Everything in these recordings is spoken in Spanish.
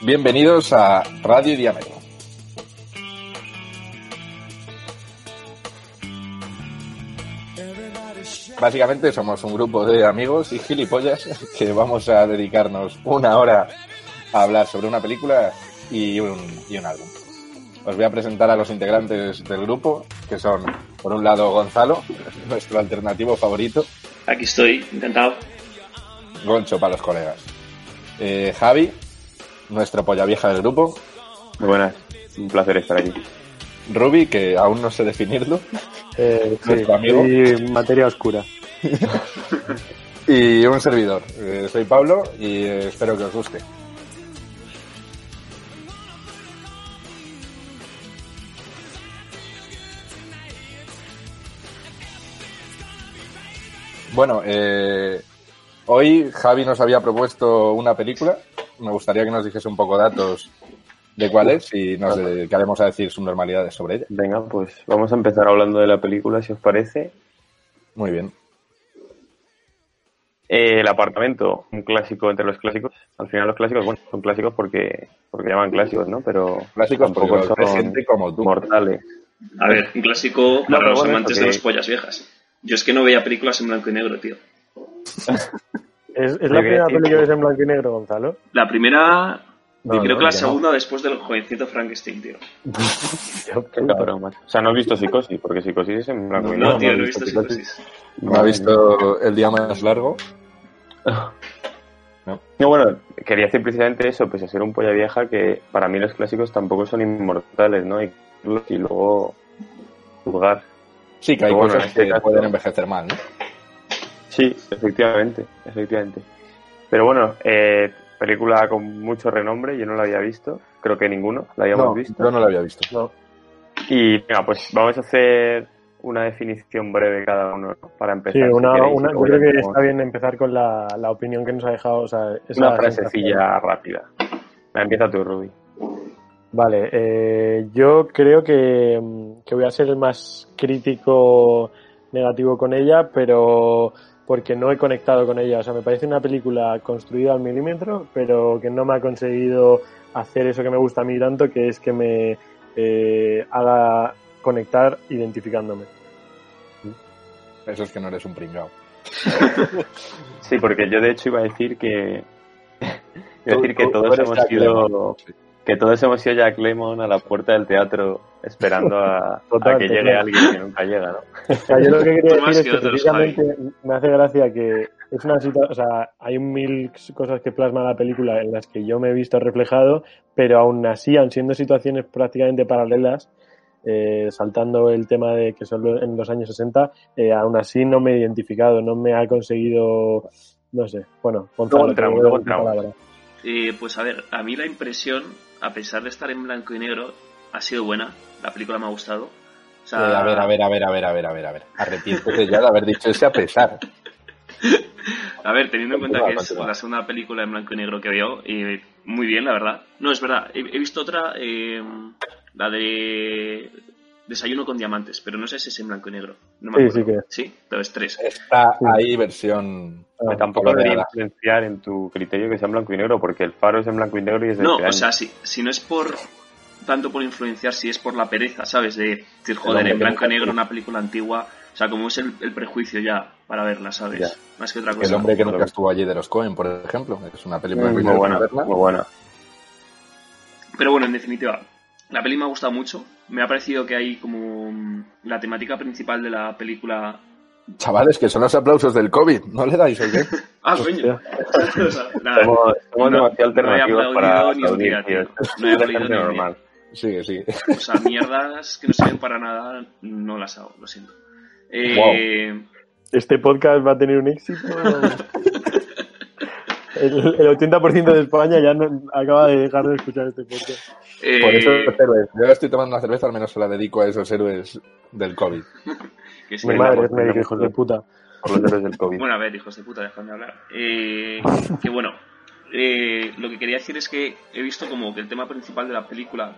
Bienvenidos a Radio Diámetro. Básicamente somos un grupo de amigos y gilipollas que vamos a dedicarnos una hora a hablar sobre una película y un, y un álbum. Os voy a presentar a los integrantes del grupo, que son, por un lado, Gonzalo, nuestro alternativo favorito. Aquí estoy, encantado. Goncho para los colegas. Eh, Javi, nuestro polla vieja del grupo. Muy buenas, un placer estar aquí. Ruby, que aún no sé definirlo. Eh, sí, Nuestro amigo. y materia oscura. Y un servidor. Eh, soy Pablo y eh, espero que os guste. Bueno, eh, hoy Javi nos había propuesto una película. Me gustaría que nos dijese un poco datos de cuál es y nos dedicaremos a decir sus normalidades sobre ella. Venga, pues vamos a empezar hablando de la película, si os parece. Muy bien. Eh, el apartamento, un clásico entre los clásicos. Al final los clásicos, bueno, son clásicos porque porque llaman clásicos, ¿no? Pero Clásicos porque gente como tú. mortales. A ver, un clásico para pero los bueno, amantes de los pollas viejas. Yo es que no veía películas en blanco y negro, tío. ¿Es, es la primera peli que pues. ves en blanco y negro, Gonzalo? La primera, No, y creo no, que la ya no. segunda después del jovencito Frankenstein, tío. Qué cabrón, macho. O sea, no has visto Psicosis, porque Psicosis es en blanco y No, negro. tío, no no he visto Psicosis. psicosis. ¿No ha visto el día más largo? No, bueno, quería decir precisamente eso, pese a ser un polla vieja, que para mí los clásicos tampoco son inmortales, ¿no? Y, y luego juzgar. Sí, que hay cosas este que caso- pueden envejecer mal, ¿no? Sí, efectivamente, efectivamente. Pero bueno, eh, película con mucho renombre, yo no la había visto, creo que ninguno la habíamos No, visto. yo no lo había visto. No. Y venga, pues vamos a hacer una definición breve cada uno ¿no? para Sí, empezar. si una, queréis, una, yo creo que está bien empezar con la, la opinión que nos ha dejado. O sea, esa Una frasecilla rápida. Empieza tú, Ruby. Vale, eh, yo creo que, mm, que voy a ser el más crítico negativo con ella, pero porque no he conectado con ella. O sea, me parece una película construida al milímetro, pero que no me ha conseguido hacer eso que me gusta a mí tanto, que es que me eh, haga conectar identificándome. Eso es que no eres un pringao. Sí, porque yo de hecho iba a decir que. iba a decir que todos hemos sido. Que todos hemos sido Jack Lemmon a la puerta del teatro esperando a, Total, a que llegue alguien que nunca llega, ¿no? O sea, yo lo que quería decir es que precisamente me hace gracia que es una situación, o sea, hay mil cosas que plasma la película en las que yo me he visto reflejado, pero aún así, aun siendo situaciones prácticamente paralelas, eh, saltando el tema de que son lo- en los años 60, eh, aún así no me he identificado, no me ha conseguido, no sé, bueno, Gonzalo, entramos, entramos. palabra. Eh, pues a ver, a mí la impresión, a pesar de estar en blanco y negro, ha sido buena. La película me ha gustado. O sea, Eh, a ver, a ver, a ver, a ver, a ver, a ver, a ver. Arrepiéntete ya de haber dicho ese a pesar. A ver, teniendo en cuenta que es la segunda película en blanco y negro que veo, y muy bien, la verdad. No, es verdad, he, he visto otra, eh, la de Desayuno con Diamantes, pero no sé si es en blanco y negro. No me Sí, acuerdo. sí Sí, entonces tres. Está ahí versión... Ah, Que tampoco debería influenciar en tu criterio que sea en blanco y negro, porque el faro es en blanco y negro y es de No, este o sea, si, si no es por tanto por influenciar, si es por la pereza, ¿sabes? De decir, joder, en que blanco y negro una película antigua, o sea, como es el, el prejuicio ya para verla, ¿sabes? Ya. Más que otra El cosa. hombre que nunca estuvo allí de los Cohen, por ejemplo. Es una película muy, muy buena, verla. muy buena. Pero bueno, en definitiva, la peli me ha gustado mucho. Me ha parecido que hay como mm, la temática principal de la película. Chavales, que son los aplausos del COVID. ¿No le dais o qué? Ah, coño. O sea, nada, Somos, somos no- demasiado no he alternativos para aplaudido ni un aplaudir, día, tío. No he aplaudido ni normal. Sigue, sigue. O sea, mierdas que no sirven para nada, no las hago, lo siento. Eh, Este podcast va a tener un éxito. El, el 80% de España ya no, acaba de dejar de escuchar este podcast. Eh, Por eso los héroes. Yo estoy tomando una cerveza, al menos se la dedico a esos héroes del COVID. que Mi madre es médico, venga, hijos de puta. Por los héroes del COVID. Bueno, a ver, hijos de puta, dejadme hablar. Eh, que bueno, eh, lo que quería decir es que he visto como que el tema principal de la película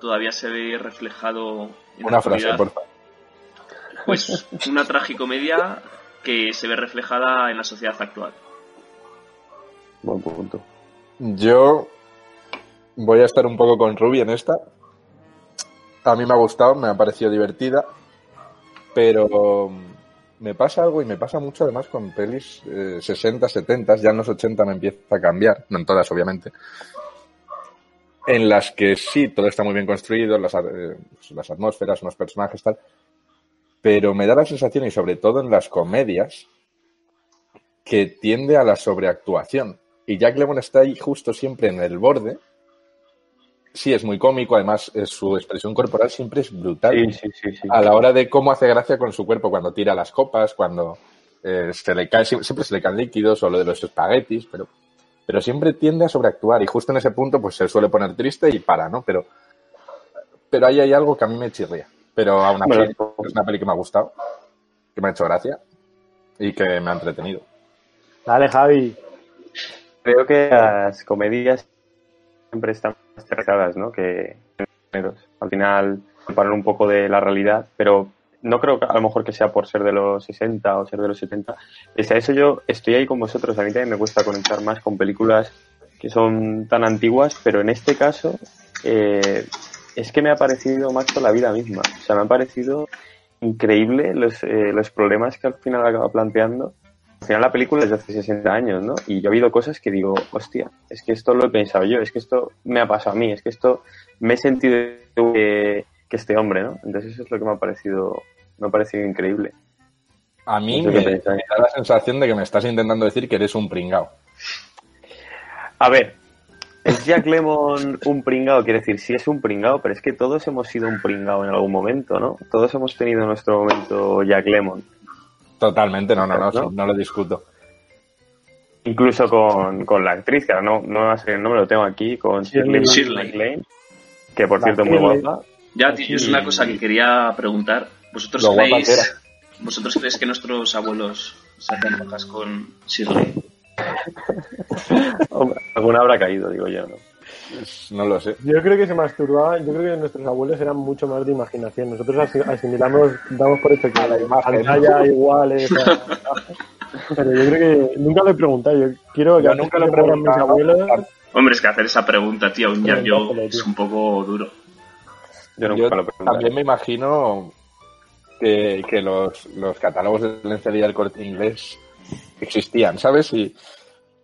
todavía se ve reflejado en la Una frase, actualidad. por favor. Pues una tragicomedia que se ve reflejada en la sociedad actual. Buen punto. Yo voy a estar un poco con Ruby en esta. A mí me ha gustado, me ha parecido divertida, pero me pasa algo y me pasa mucho además con pelis eh, 60, 70, ya en los 80 me empieza a cambiar, no en todas obviamente, en las que sí, todo está muy bien construido, las, eh, las atmósferas, los personajes, tal, pero me da la sensación, y sobre todo en las comedias, que tiende a la sobreactuación. Y Jack Lemmon está ahí justo siempre en el borde. Sí, es muy cómico, además su expresión corporal siempre es brutal. Sí, sí, sí, sí. A la hora de cómo hace gracia con su cuerpo, cuando tira las copas, cuando eh, se le cae, siempre se le caen líquidos o lo de los espaguetis, pero, pero siempre tiende a sobreactuar y justo en ese punto pues se suele poner triste y para, ¿no? Pero, pero ahí hay algo que a mí me chirría. Pero aún así Bueno, es una peli que me ha gustado, que me ha hecho gracia y que me ha entretenido. Dale, Javi. Creo que las comedias siempre están más tratadas, ¿no? Que al final paran un poco de la realidad, pero no creo que a lo mejor que sea por ser de los 60 o ser de los 70. Pese a eso yo estoy ahí con vosotros. A mí también me cuesta conectar más con películas que son tan antiguas, pero en este caso eh, es que me ha parecido macho la vida misma. O sea, me ha parecido increíble los, eh, los problemas que al final acaba planteando. Al final la película es de hace 60 años, ¿no? Y yo he habido cosas que digo, hostia, es que esto lo he pensado yo, es que esto me ha pasado a mí, es que esto me he sentido que, que este hombre, ¿no? Entonces eso es lo que me ha parecido, me ha parecido increíble. A mí me, da la sensación de que me estás intentando decir que eres un pringao. A ver, ¿es Jack Lemon un pringao? Quiere decir, sí es un pringao, pero es que todos hemos sido un pringao en algún momento, ¿no? Todos hemos tenido nuestro momento Jack Lemon. Totalmente, no, no, no, ¿No? no lo discuto. Incluso con, con la actriz, que ahora no, no, no me lo tengo aquí, con Shirley, Shirley. MacLaine, que por La cierto muy Shirley. guapa. Ya, tío, es una cosa que quería preguntar. ¿Vosotros Lo guapa que creéis, ¿Vosotros creéis que nuestros abuelos se hacen con Shirley? Hombre, alguna habrá caído, digo yo, ¿no? No lo sé. Yo creo que se masturbaban, yo creo que nuestros abuelos eran mucho más de imaginación. Nosotros asi- asimilamos, damos por hecho que A la imagen. pantalla igual es. Pero yo creo que nunca lo he preguntado. Yo quiero que Yo nunca lo he mueran mis preguntado. abuelos. Hombre, es que hacer esa pregunta, tío, un Jack yo es un poco duro. Yo nunca Yo lo pregunté. también me imagino que, que los, los catálogos de lencería del corte inglés existían, ¿sabes? Y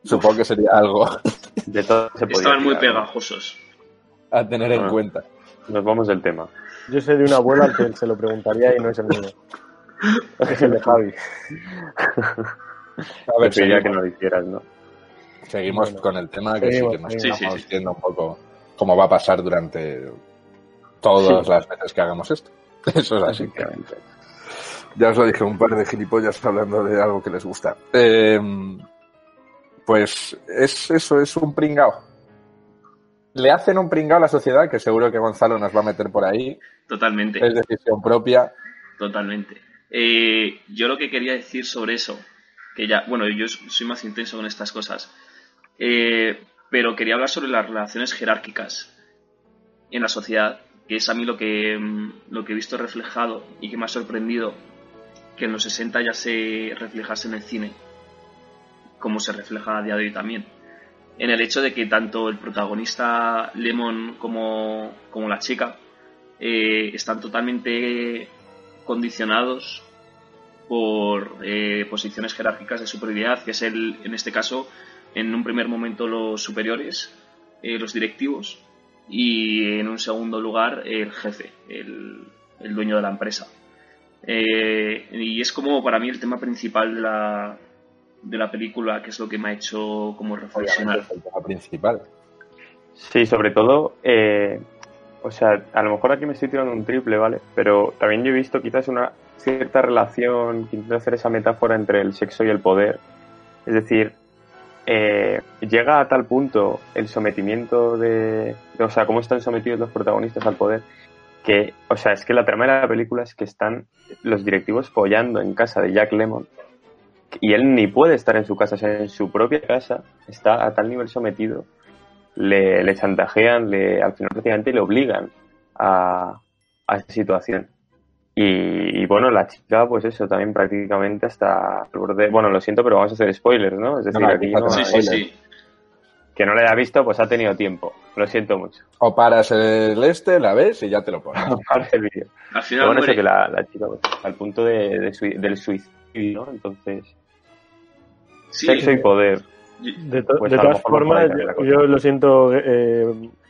supongo que sería algo De todo se podía Estaban muy pegajosos. a tener en Ah. cuenta. Nos vamos del tema. Yo sé de una abuela al que se lo preguntaría y no es el mío. Es el de Javi. A ver, Preferiría seguimos, que no lo hicieras, ¿no? seguimos Bueno. con el tema que Seguimos, sí que nos seguimos. estamos Sí, sí, sí. viendo un poco cómo va a pasar durante todas Sí. las veces que hagamos esto. Eso es así. Ya os lo dije, un par de gilipollas hablando de algo que les gusta. Eh, pues es eso, es un pringao. Le hacen un pringao a la sociedad, que seguro que Gonzalo nos va a meter por ahí. Totalmente. Es decisión propia. Totalmente. Eh, yo lo que quería decir sobre eso, que ya, bueno, yo soy más intenso con estas cosas, eh, pero quería hablar sobre las relaciones jerárquicas en la sociedad, que es a mí lo que, mm, lo que he visto reflejado y que me ha sorprendido que en los 60 ya se reflejase en el cine, como se refleja a día de hoy también. En el hecho de que tanto el protagonista Lemon como, como la chica eh, están totalmente condicionados por eh, posiciones jerárquicas de superioridad, que es el, en este caso, en un primer momento los superiores, eh, los directivos, y en un segundo lugar el jefe, el, el dueño de la empresa. Eh, y es como para mí el tema principal de la, de la película, que es lo que me ha hecho como reflexionar. es el tema principal. Sí, sobre todo, eh, o sea, a lo mejor aquí me estoy tirando un triple, ¿vale? Pero también yo he visto quizás una cierta relación, que intento hacer esa metáfora entre el sexo y el poder. Es decir, eh, llega a tal punto el sometimiento de, o sea, cómo están sometidos los protagonistas al poder, que, o sea, es que la trama de la película es que están los directivos follando en casa de Jack Lemon y él ni puede estar en su casa, o sea, en su propia casa está a tal nivel sometido, le, le chantajean, le, al final prácticamente le obligan a, a esa situación. Y, y, bueno, la chica, pues eso, también prácticamente hasta el borde. Bueno, lo siento, pero vamos a hacer spoilers, ¿no? Es decir, No, no, aquí no, Sí, hay- sí, sí. que no la haya visto, pues ha tenido tiempo. Lo siento mucho. O paras el este, la ves y ya te lo pones. Para el vídeo. Al Pero final bueno, eso muere. que la, la chica, pues, al punto de, del suicidio, ¿no? Entonces, Sí, sexo y poder. De, to- Pues de todas formas, yo, lo siento, eh,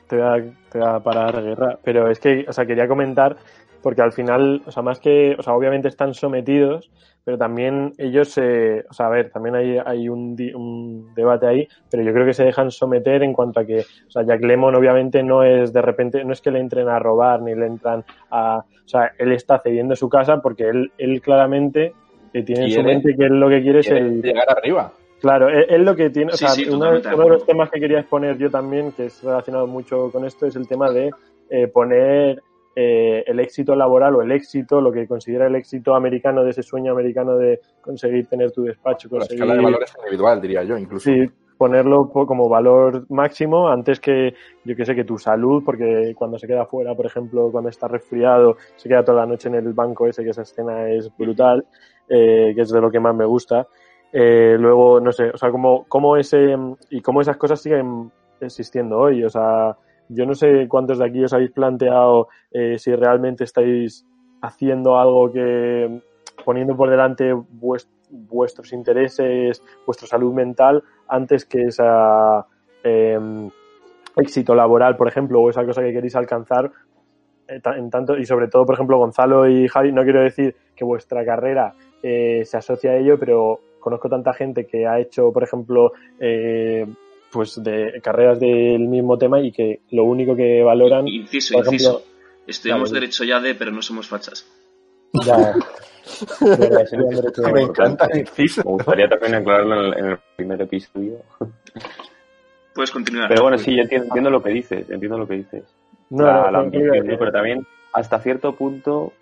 te, voy a, te voy a parar guerra, pero es que, o sea, quería comentar, porque al final, o sea, más que, o sea, obviamente están sometidos, pero también ellos, eh, o sea, a ver, también hay, hay un, di- un debate ahí, pero yo creo que se dejan someter en cuanto a que, o sea, Jack Lemon obviamente no es de repente, no es que le entren a robar ni le entran a, o sea, él está cediendo su casa porque él, él claramente eh, tiene en su mente que él lo que quiere es el, llegar arriba. Claro, es, es lo que tiene, o sea, sí, uno, de uno de los temas que quería exponer yo también, que es relacionado mucho con esto, es el tema de eh, poner eh, el éxito laboral o el éxito, lo que considera el éxito americano de ese sueño americano de conseguir tener tu despacho, La conseguir escala de valores individual, diría yo, incluso. sí, ponerlo po- como valor máximo antes que, yo que sé, que tu salud, porque cuando se queda fuera, por ejemplo, cuando está resfriado, se queda toda la noche en el banco ese, que esa escena es brutal, eh, que es de lo que más me gusta. Eh, luego, no sé, o sea, como, como ese, y cómo esas cosas siguen existiendo hoy, o sea, yo no sé cuántos de aquí os habéis planteado eh, si realmente estáis haciendo algo que poniendo por delante vues- vuestros intereses, vuestra salud mental, antes que esa eh, éxito laboral, por ejemplo, o esa cosa que queréis alcanzar. En tanto, y sobre todo, por ejemplo, Gonzalo y Javi, no quiero decir que vuestra carrera eh, se asocia a ello, pero conozco tanta gente que ha hecho, por ejemplo, eh, pues de carreras del mismo tema y que lo único que valoran Inciso, por ejemplo- inciso. Estudiamos Vale. derecho ya de, pero no somos fachas. ya Verdad, sería un derecho de- Me encanta el inciso. Me gustaría también aclararlo en el, en el primer episodio. Puedes continuar. Pero bueno, sí, yo entiendo, entiendo lo que dices, entiendo lo que dices. No, la, no, la no, ambición, no, ¿no? pero también hasta cierto punto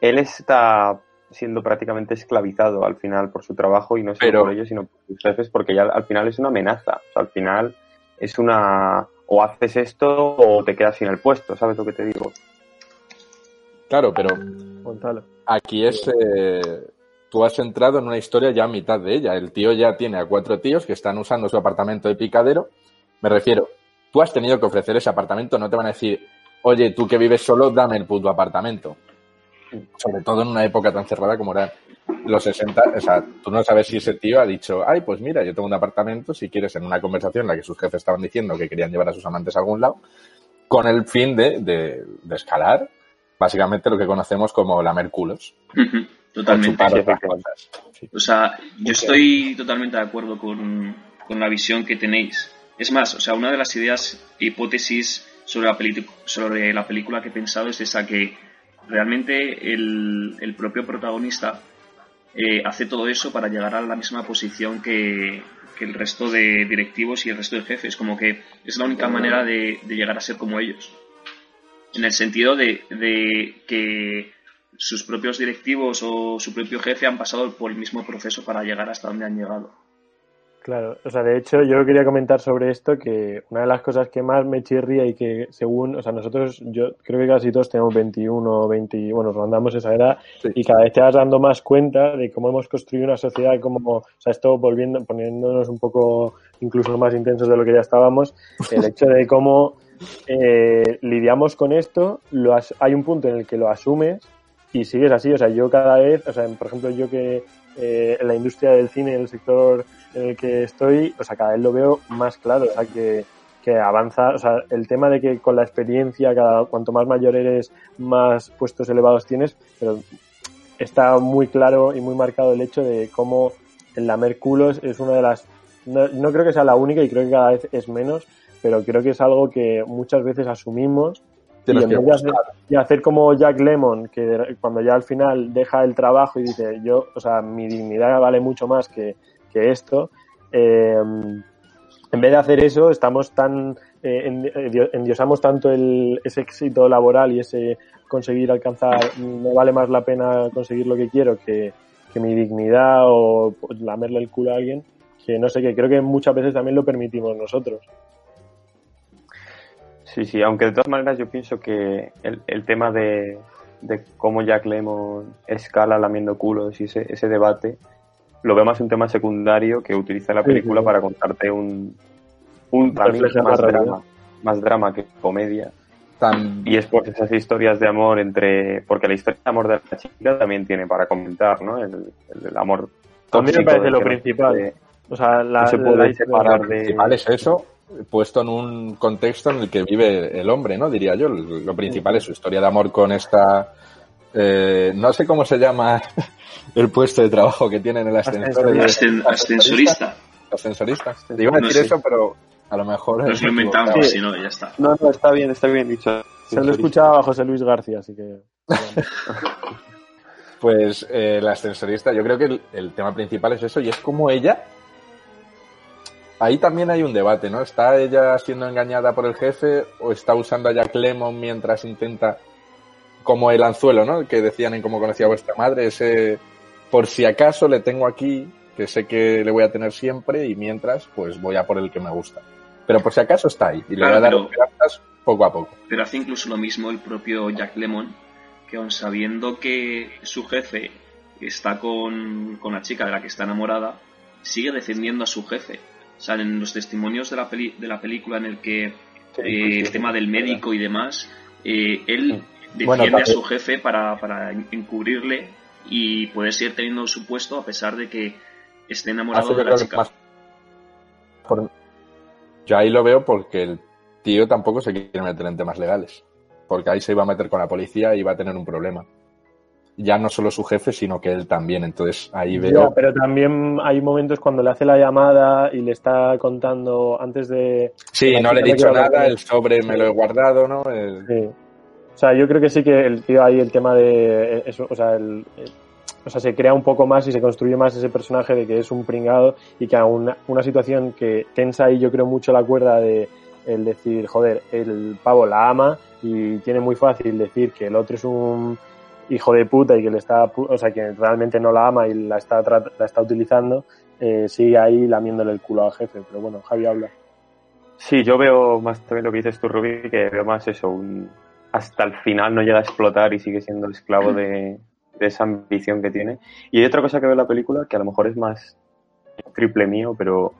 él está siendo prácticamente esclavizado al final por su trabajo y no solo Pero- por ello, sino por sus jefes, porque ya al final es una amenaza. O sea, al final es una o haces esto o te quedas sin el puesto, ¿sabes lo que te digo? Claro, pero aquí es. eh, tú has entrado en una historia ya a mitad de ella. El tío ya tiene a cuatro tíos que están usando su apartamento de picadero. Me refiero, tú has tenido que ofrecer ese apartamento, no te van a decir, oye, tú que vives solo, dame el puto apartamento. Sobre todo en una época tan cerrada como era los 60. O sea, tú no sabes si ese tío ha dicho, ay, pues mira, yo tengo un apartamento, si quieres, en una conversación en la que sus jefes estaban diciendo que querían llevar a sus amantes a algún lado, con el fin de, de, de escalar básicamente lo que conocemos como lamer culos. Ujú, Totalmente. Sí. O sea, yo estoy totalmente de acuerdo con, con la visión que tenéis. Es más, o sea, una de las ideas, hipótesis sobre la, sobre la película que he pensado es esa que realmente el, el propio protagonista eh, hace todo eso para llegar a la misma posición que, que el resto de directivos y el resto de jefes. Como que es la única manera de, de llegar a ser como ellos. En el sentido de, de que sus propios directivos o su propio jefe han pasado por el mismo proceso para llegar hasta donde han llegado. Claro, o sea, de hecho yo quería comentar sobre esto que una de las cosas que más me chirría y que según, o sea, nosotros, yo creo que casi todos tenemos 21 20, bueno, rondamos esa edad Sí. y cada vez te vas dando más cuenta de cómo hemos construido una sociedad como, o sea, esto volviendo, poniéndonos un poco incluso más intensos de lo que ya estábamos, el hecho de cómo eh, lidiamos con esto, lo as- hay un punto en el que lo asumes y sigues así, o sea, yo cada vez, o sea, por ejemplo, yo que eh, en la industria del cine, en el sector en el que estoy, o sea, cada vez lo veo más claro, o sea, que, que avanza, o sea, el tema de que con la experiencia, cada cuanto más mayor eres, más puestos elevados tienes, pero está muy claro y muy marcado el hecho de cómo el lamer culos es una de las, no, no creo que sea la única y creo que cada vez es menos, pero creo que es algo que muchas veces asumimos y en vez de hacer, como Jack Lemon, que cuando ya al final deja el trabajo y dice, yo, o sea, mi dignidad vale mucho más que, que esto, eh, en vez de hacer eso, estamos tan eh, eh, endiosamos tanto el, ese éxito laboral y ese conseguir alcanzar, me vale más la pena conseguir lo que quiero que, que mi dignidad o lamerle el culo a alguien, que no sé, que creo que muchas veces también lo permitimos nosotros. Sí, sí, aunque de todas maneras yo pienso que el, el tema de, de cómo Jack Lemmon escala lamiendo culos y ese, ese debate lo veo más un tema secundario que utiliza la película sí. para contarte un, un más drama, más drama que comedia. Y es por esas historias de amor entre. Porque la historia de amor de la chica también tiene para comentar, ¿no? El, el- el amor. A mí me parece lo principal. se puede- O sea, la, No se puede la- separar Lo de- principal es eso, puesto en un contexto en el que vive el hombre, ¿no? Diría yo. Lo principal es su historia de amor con esta. eh, no sé cómo se llama el puesto de trabajo que tiene en el ascensor. Ascen- ascensorista. Ascensorista. Te iba a No decir sé. eso, pero a lo mejor. Nos lo inventamos, si no, ya está. No, no, está bien, está bien dicho. se lo escuchaba a José Luis García, así que... Pues eh, la ascensorista, yo creo que el, el tema principal es eso, y es como ella. Ahí también hay un debate, ¿no? ¿Está ella siendo engañada por el jefe o está usando a Jack Lemmon mientras intenta, como el anzuelo, ¿no? Que decían en cómo conocía a vuestra madre, ese por si acaso le tengo aquí, que sé que le voy a tener siempre, y mientras, pues voy a por el que me gusta. Pero por si acaso está ahí, y le voy a dar Claro, pero- esperanzas poco a poco. Pero hace incluso lo mismo el propio Jack Lemon, que aun sabiendo que su jefe está con, con la chica de la que está enamorada, sigue defendiendo a su jefe. O sea, en los testimonios de la, peli- de la película en el que eh, el tema del médico y demás, eh, él defiende Bueno, a su jefe para, para encubrirle y poder seguir teniendo su puesto a pesar de que esté enamorado de la chica. más- por- Yo ahí lo veo porque el tío tampoco se quiere meter en temas legales. Porque ahí se iba a meter con la policía y iba a tener un problema. Ya no solo su jefe, sino que él también. Entonces ahí Ya, veo. pero también hay momentos cuando le hace la llamada y le está contando antes de... Sí, no le he dicho nada, el sobre me lo he guardado, ¿no? El- Sí. O sea, yo creo que sí que el tío ahí el tema de eso, o sea, el, el- o sea, se crea un poco más y se construye más ese personaje de que es un pringado y que a una, una situación que tensa ahí yo creo mucho la cuerda de el decir, joder, el pavo la ama y tiene muy fácil decir que el otro es un hijo de puta y que le está, o sea, que realmente no la ama y la está, la está utilizando, eh, sigue ahí lamiéndole el culo al jefe. Pero bueno, Javi habla. Sí, yo veo más también lo que dices tú, Rubí, que veo más eso, un, hasta el final no llega a explotar y sigue siendo esclavo de, esa ambición que tiene. Y hay otra cosa que veo en la película que a lo mejor es más triple mío, pero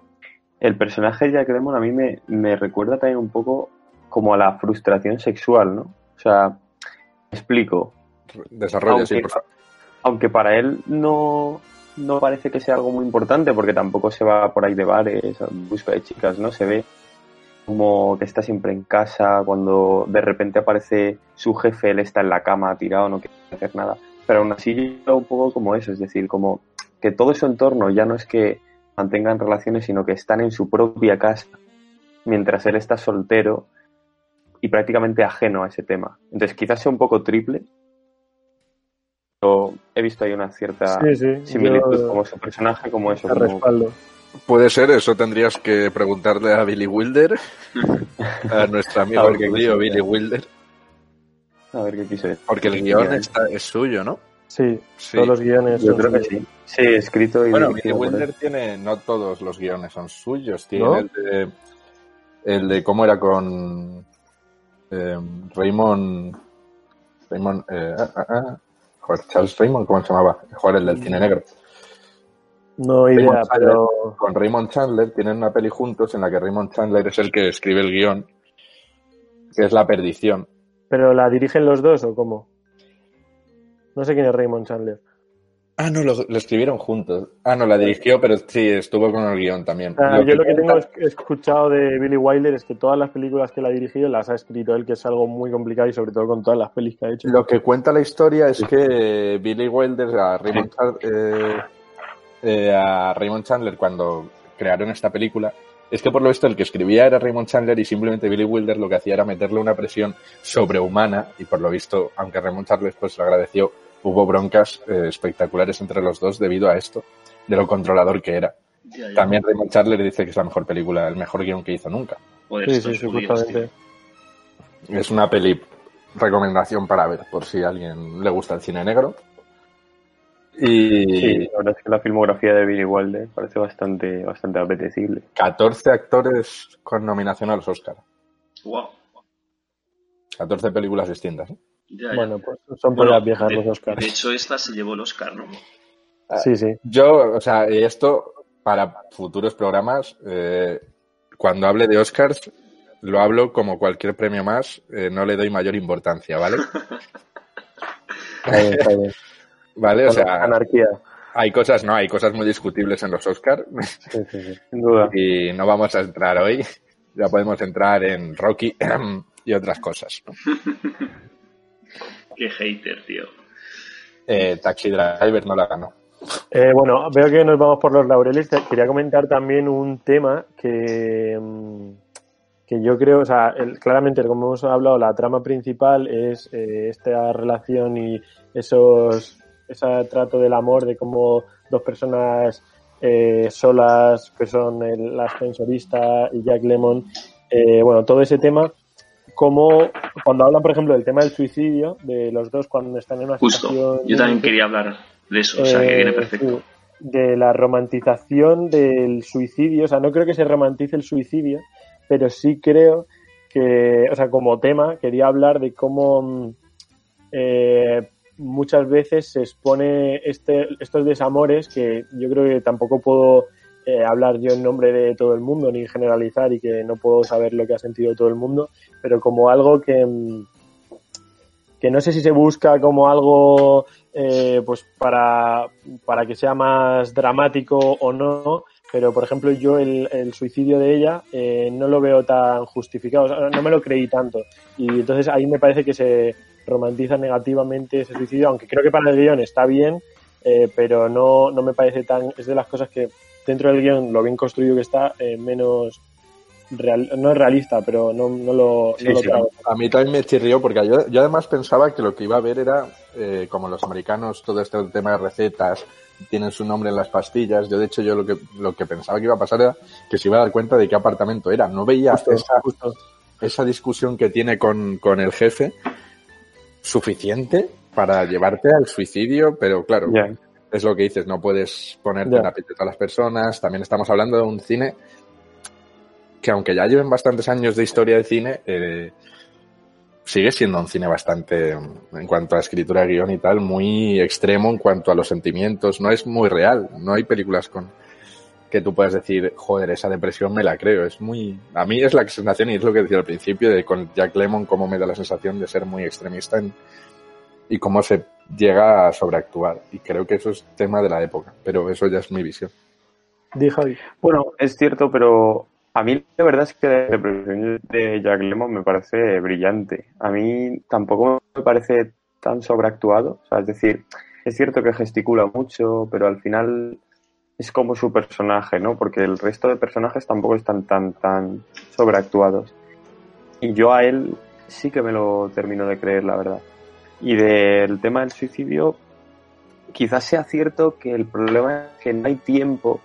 el personaje de Jack Lemmon a mí me, me recuerda también un poco como a la frustración sexual, ¿no? O sea, explico. Desarrolla, sí, Aunque- por favor. Aunque para él no, no parece que sea algo muy importante, porque tampoco se va por ahí de bares, busca de chicas, ¿no? Se ve como que está siempre en casa, cuando de repente aparece su jefe, él está en la cama tirado, no quiere hacer nada. Pero aún así yo un poco como eso, es decir, como que todo su entorno ya no es que mantengan relaciones, sino que están en su propia casa, mientras él está soltero y prácticamente ajeno a ese tema. Entonces quizás sea un poco triple, pero he visto ahí una cierta Sí, sí. similitud yo como su personaje, como eso. como- respaldo. Puede ser, eso tendrías que preguntarle a Billy Wilder, a nuestro amigo A el quiso Billy. Wilder, A ver qué quiso decir. porque el guion está, es suyo, ¿no? Sí, Sí. todos los guiones. Yo son creo que sí. Sí, escrito y Bueno, Billy. Wilder tiene, no todos los guiones son suyos, tiene ¿No? el, de, el de cómo era con eh, Raymond, Raymond, eh, ah, ah, ah, joder, Charles Raymond, ¿cómo se llamaba? Joder, el del cine negro. No idea, Raymond Chandler. pero Con Raymond Chandler tienen una peli juntos en la que Raymond Chandler es el que escribe el guion, que es La Perdición. ¿Pero la dirigen los dos o cómo? No sé quién es Raymond Chandler. Ah, no, lo, lo escribieron juntos. Ah, no, la dirigió, pero sí, estuvo con el guion también. Sea, yo lo que cuenta- tengo es- escuchado de Billy Wilder es que todas las películas que él ha dirigido las ha escrito él, que es algo muy complicado y sobre todo con todas las pelis que ha hecho. Lo que cuenta la historia es que Billy Wilder a Raymond, Char- eh, eh, a Raymond Chandler cuando crearon esta película es que por lo visto el que escribía era Raymond Chandler y simplemente Billy Wilder lo que hacía era meterle una presión sobrehumana y por lo visto, aunque Raymond Chandler pues lo agradeció, hubo broncas eh, espectaculares entre los dos debido a esto, de lo controlador que era. Ya, ya. También Raymond Chandler dice que es la mejor película, el mejor guion que hizo nunca. Joder, Sí, estos sí, judíos, supuestamente. Es una peli recomendación para ver, por si a alguien le gusta el cine negro. Y Sí, la verdad es que la filmografía de Billy Wilder parece bastante, bastante apetecible. 14 actores con nominación a los Oscar. Wow. 14 películas distintas. ¿eh? Ya, ya. Bueno, pues son Bueno, pollas viejas de, los de Oscars. hecho, esta se llevó el Oscar, ¿no? Sí, sí. Yo, o sea, esto para futuros programas, eh, cuando hable de Oscars, lo hablo como cualquier premio más, eh, no le doy mayor importancia, ¿vale? Está bien, está bien. ¿Vale? O sea, Anarquía. hay cosas, no, hay cosas muy discutibles en los Oscars Sí, sí, sí. Sin duda. y no vamos a entrar hoy. Ya podemos entrar en Rocky y otras cosas. Qué hater, tío. Eh, Taxi Driver no la ganó. Eh, bueno, veo que nos vamos por los laureles. Quería comentar también un tema que, mm, que yo creo, o sea, el- claramente, como hemos hablado, la trama principal es eh, esta relación y esos, ese trato del amor de cómo dos personas eh, solas, que son el, la ascensorista y Jack Lemon, eh, bueno, todo ese tema, como cuando hablan, por ejemplo, del tema del suicidio, de los dos cuando están en una Justo. situación Yo también quería hablar de eso, o sea, que eh, viene perfecto. sí, de la romantización del suicidio. O sea, no creo que se romantice el suicidio, pero sí creo que, o sea, como tema, quería hablar de cómo eh, muchas veces se expone este, estos desamores que yo creo que tampoco puedo eh, hablar yo en nombre de todo el mundo ni generalizar y que no puedo saber lo que ha sentido todo el mundo, pero como algo que, mm, que no sé si se busca como algo eh, pues para, para que sea más dramático o no, pero por ejemplo yo el, el suicidio de ella eh, no lo veo tan justificado, no me lo creí tanto. Y entonces ahí me parece que se romantiza negativamente ese suicidio, aunque creo que para el guion está bien, eh, pero no, no me parece tan, es de las cosas que dentro del guion, lo bien construido que está, eh, menos real, no es realista, pero no, no lo, Sí, no lo sí, trago. a mí también me chirrió porque yo, yo además pensaba que lo que iba a ver era, eh, como los americanos, todo este tema de recetas, tienen su nombre en las pastillas. Yo, de hecho, yo lo que, lo que pensaba que iba a pasar era que se iba a dar cuenta de qué apartamento era. No veía Justo, esa, justo. esa discusión que tiene con, con el jefe suficiente para llevarte al suicidio, pero claro. Es lo que dices, no puedes ponerte Ya. en la piel de todas las personas. También estamos hablando de un cine que aunque ya lleven bastantes años de historia de cine, eh, sigue siendo un cine bastante, en cuanto a escritura, guion y tal, muy extremo en cuanto a los sentimientos. No es muy real. No hay películas con que tú puedas decir, joder, esa depresión me la creo. Es muy, a mí es la sensación y es lo que decía al principio de con Jack Lemmon, cómo me da la sensación de ser muy extremista en, y cómo se llega a sobreactuar. Y creo que eso es tema de la época, pero eso ya es mi visión. Bueno, es cierto, pero a mí la verdad es que la representación de Jack Lemmon me parece brillante. A mí tampoco me parece tan sobreactuado. O sea, es decir, es cierto que gesticula mucho, pero al final es como su personaje, ¿no? Porque el resto de personajes tampoco están tan, tan sobreactuados. Y yo a él sí que me lo termino de creer, la verdad. Y del tema del suicidio, quizás sea cierto que el problema es que no hay tiempo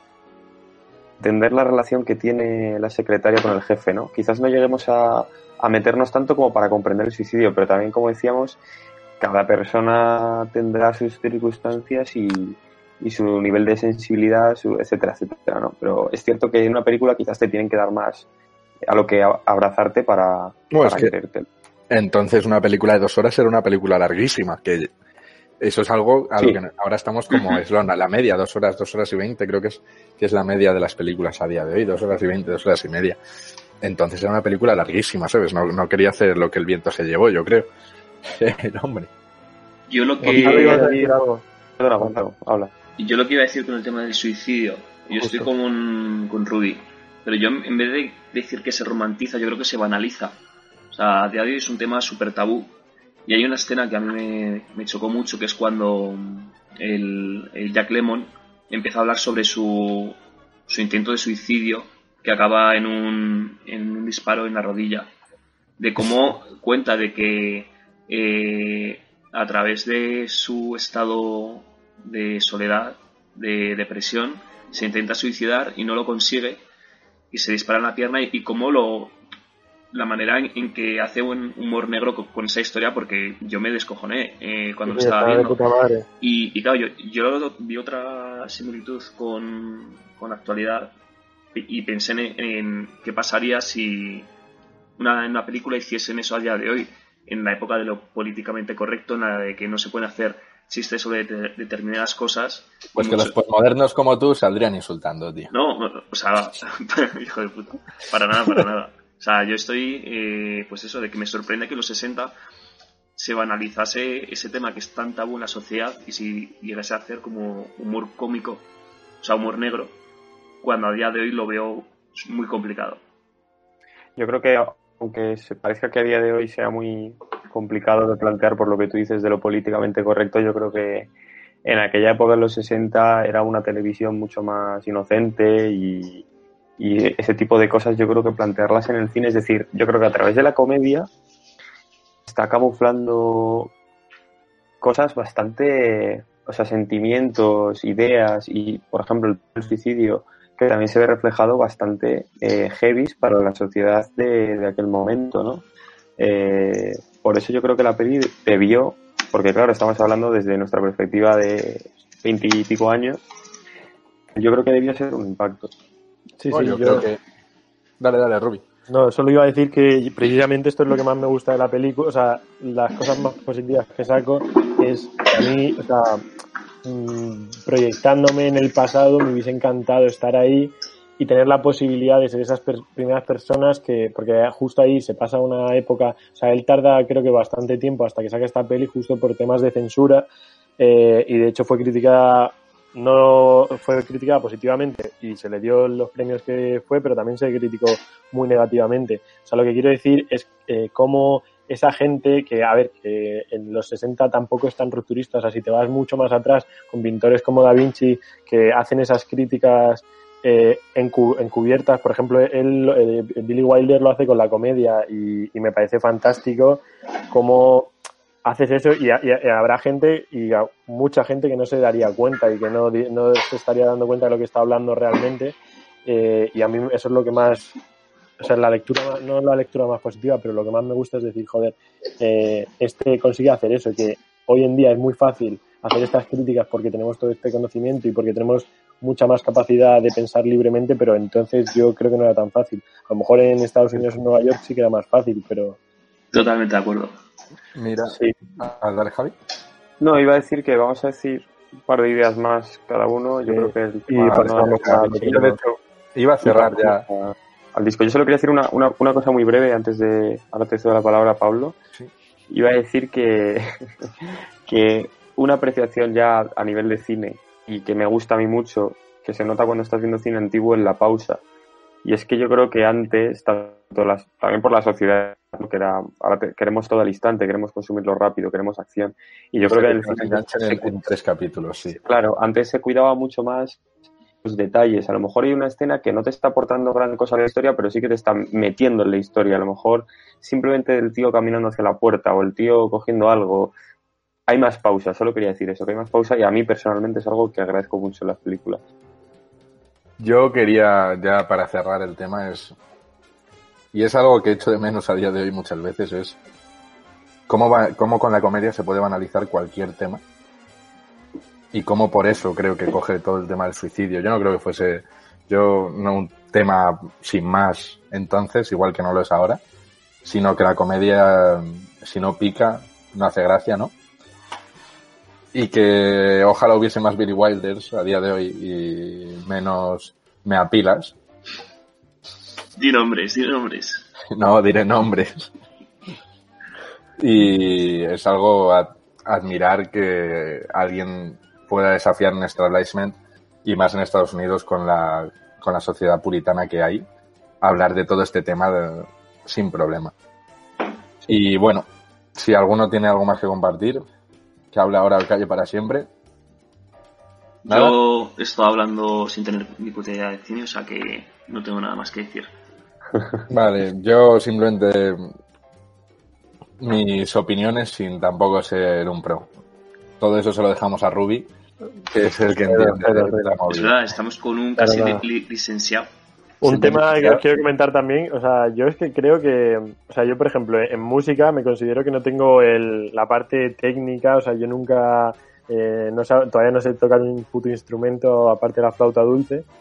entender la relación que tiene la secretaria con el jefe, ¿no? Quizás no lleguemos a, a meternos tanto como para comprender el suicidio, pero también, como decíamos, cada persona tendrá sus circunstancias y, y su nivel de sensibilidad, su, etcétera, etcétera, ¿no? Pero es cierto que en una película quizás te tienen que dar más a lo que abrazarte para, No, es que-. Entonces, una película de dos horas era una película larguísima, que eso es algo a lo que ahora estamos como es la, la media, dos horas, dos horas y veinte, creo que es, que es la media de las películas a día de hoy, dos horas y veinte, dos horas y media. Entonces era una película larguísima, ¿sabes? No, no quería hacer lo que el viento se llevó, yo creo. El hombre. Yo lo que habla. yo lo que iba a decir con el tema del suicidio, yo estoy Justo. con, con Rudy, pero yo en vez de decir que se romantiza, yo creo que se banaliza. O sea, a día de hoy es un tema súper tabú. Y hay una escena que a mí me, chocó mucho, que es cuando el, el Jack Lemon empieza a hablar sobre su, su intento de suicidio, que acaba en un, en un disparo en la rodilla. De cómo cuenta de que eh, a través de su estado de soledad, de depresión, se intenta suicidar y no lo consigue y se dispara en la pierna y, y cómo lo la manera en, que hace un humor negro con, esa historia porque yo me descojoné eh, cuando lo estaba viendo y, y, claro yo, yo vi otra similitud con, con la actualidad y, pensé en, qué pasaría si una, en una película hiciesen eso a día de hoy en la época de lo políticamente correcto en la de que no se pueden hacer chistes sobre determinadas cosas. Pues que los postmodernos como tú saldrían insultando, tío. No, o sea, hijo de puta. Para nada, para nada. O sea, yo estoy, eh, pues eso, de que me sorprende que en los 60 se banalizase ese tema que es tan tabú en la sociedad y si llegase a hacer como humor cómico, o sea, humor negro, cuando a día de hoy lo veo muy complicado. Yo creo que, aunque se parezca que a día de hoy sea muy complicado de plantear por lo que tú dices de lo políticamente correcto, yo creo que en aquella época, en los 60, era una televisión mucho más inocente y, y ese tipo de cosas yo creo que plantearlas en el cine, es decir, yo creo que a través de la comedia está camuflando cosas bastante, o sea, sentimientos, ideas y, por ejemplo, el suicidio, que también se ve reflejado bastante eh, heavy para la sociedad de, aquel momento, ¿no? Eh, por eso yo creo que la peli debió, porque claro, estamos hablando desde nuestra perspectiva de veinte y pico años, yo creo que debió ser un impacto. Sí, sí, yo, creo que... Dale, dale, Ruby. No, solo iba a decir que precisamente esto es lo que más me gusta de la película, o sea, las cosas más positivas que saco es a mí, o sea, mm, proyectándome en el pasado me hubiese encantado estar ahí y tener la posibilidad de ser esas primeras personas que, porque justo ahí se pasa una época, o sea, él tarda creo que bastante tiempo hasta que saque esta peli justo por temas de censura eh, y de hecho fue criticada no fue criticada positivamente y se le dio los premios que fue, pero también se criticó muy negativamente. O sea, lo que quiero decir es eh, cómo esa gente que, a ver, que en los 60 tampoco están rupturistas, o sea, si te vas mucho más atrás con pintores como Da Vinci que hacen esas críticas eh, encubiertas, por ejemplo, él, eh, Billy Wilder lo hace con la comedia y, y me parece fantástico cómo haces eso y, habrá gente y mucha gente que no se daría cuenta y que no, no se estaría dando cuenta de lo que está hablando realmente. Eh, y a mí eso es lo que más, o sea, la lectura, no la lectura más positiva, pero lo que más me gusta es decir, joder, eh, este consigue hacer eso, que hoy en día es muy fácil hacer estas críticas porque tenemos todo este conocimiento y porque tenemos mucha más capacidad de pensar libremente, pero entonces yo creo que no era tan fácil. A lo mejor en Estados Unidos o Nueva York sí que era más fácil, pero... Totalmente de acuerdo. Mira, sí. a Javi. No, iba a decir que vamos a decir un par de ideas más cada uno. Yo creo que el y iba a cerrar ya al disco. Yo solo quería decir una, una, una cosa muy breve antes de ahora te la palabra a Pablo. Iba a decir que, que una apreciación ya a nivel de cine y que me gusta a mí mucho, que se nota cuando estás viendo cine antiguo en la pausa. Y es que yo creo que antes, tanto las, también por la sociedad que era, ahora queremos todo al instante, queremos consumirlo rápido, queremos acción. Y yo creo que el cine en, tres capítulos, sí. Claro, antes se cuidaba mucho más los detalles. A lo mejor hay una escena que no te está aportando gran cosa a la historia, pero sí que te está metiendo en la historia. A lo mejor simplemente el tío caminando hacia la puerta o el tío cogiendo algo. Hay más pausa, solo quería decir eso, que hay más pausa y a mí personalmente es algo que agradezco mucho en las películas. Yo quería, ya para cerrar el tema, es y es algo que echo de menos a día de hoy muchas veces, es cómo, va, cómo con la comedia se puede banalizar cualquier tema. Y cómo por eso creo que coge todo el tema del suicidio. Yo no creo que fuese, yo no un tema sin más entonces, igual que no lo es ahora, sino que la comedia, si no pica, no hace gracia, ¿no? Y que ojalá hubiese más Billy Wilders a día de hoy y menos me apilas Di nombres, di nombres. No, diré nombres. Y es algo a admirar que alguien pueda desafiar un establishment y más en Estados Unidos con la, con la sociedad puritana que hay, hablar de todo este tema sin problema. Y bueno, si alguno tiene algo más que compartir, que hable ahora al calle para siempre. Yo estoy hablando sin tener ni puta idea de cine, o sea que no tengo nada más que decir. Vale, yo simplemente mis opiniones sin tampoco ser un pro. Todo eso se lo dejamos a Ruby que es el que entiende Es movida. verdad, estamos con un casi licenciado. Un tema que os quiero comentar también, o sea, yo es que creo que, o sea, yo por ejemplo en música me considero que no tengo el, la parte técnica, o sea, yo nunca, eh, no todavía no sé tocar un puto instrumento aparte de la flauta dulce.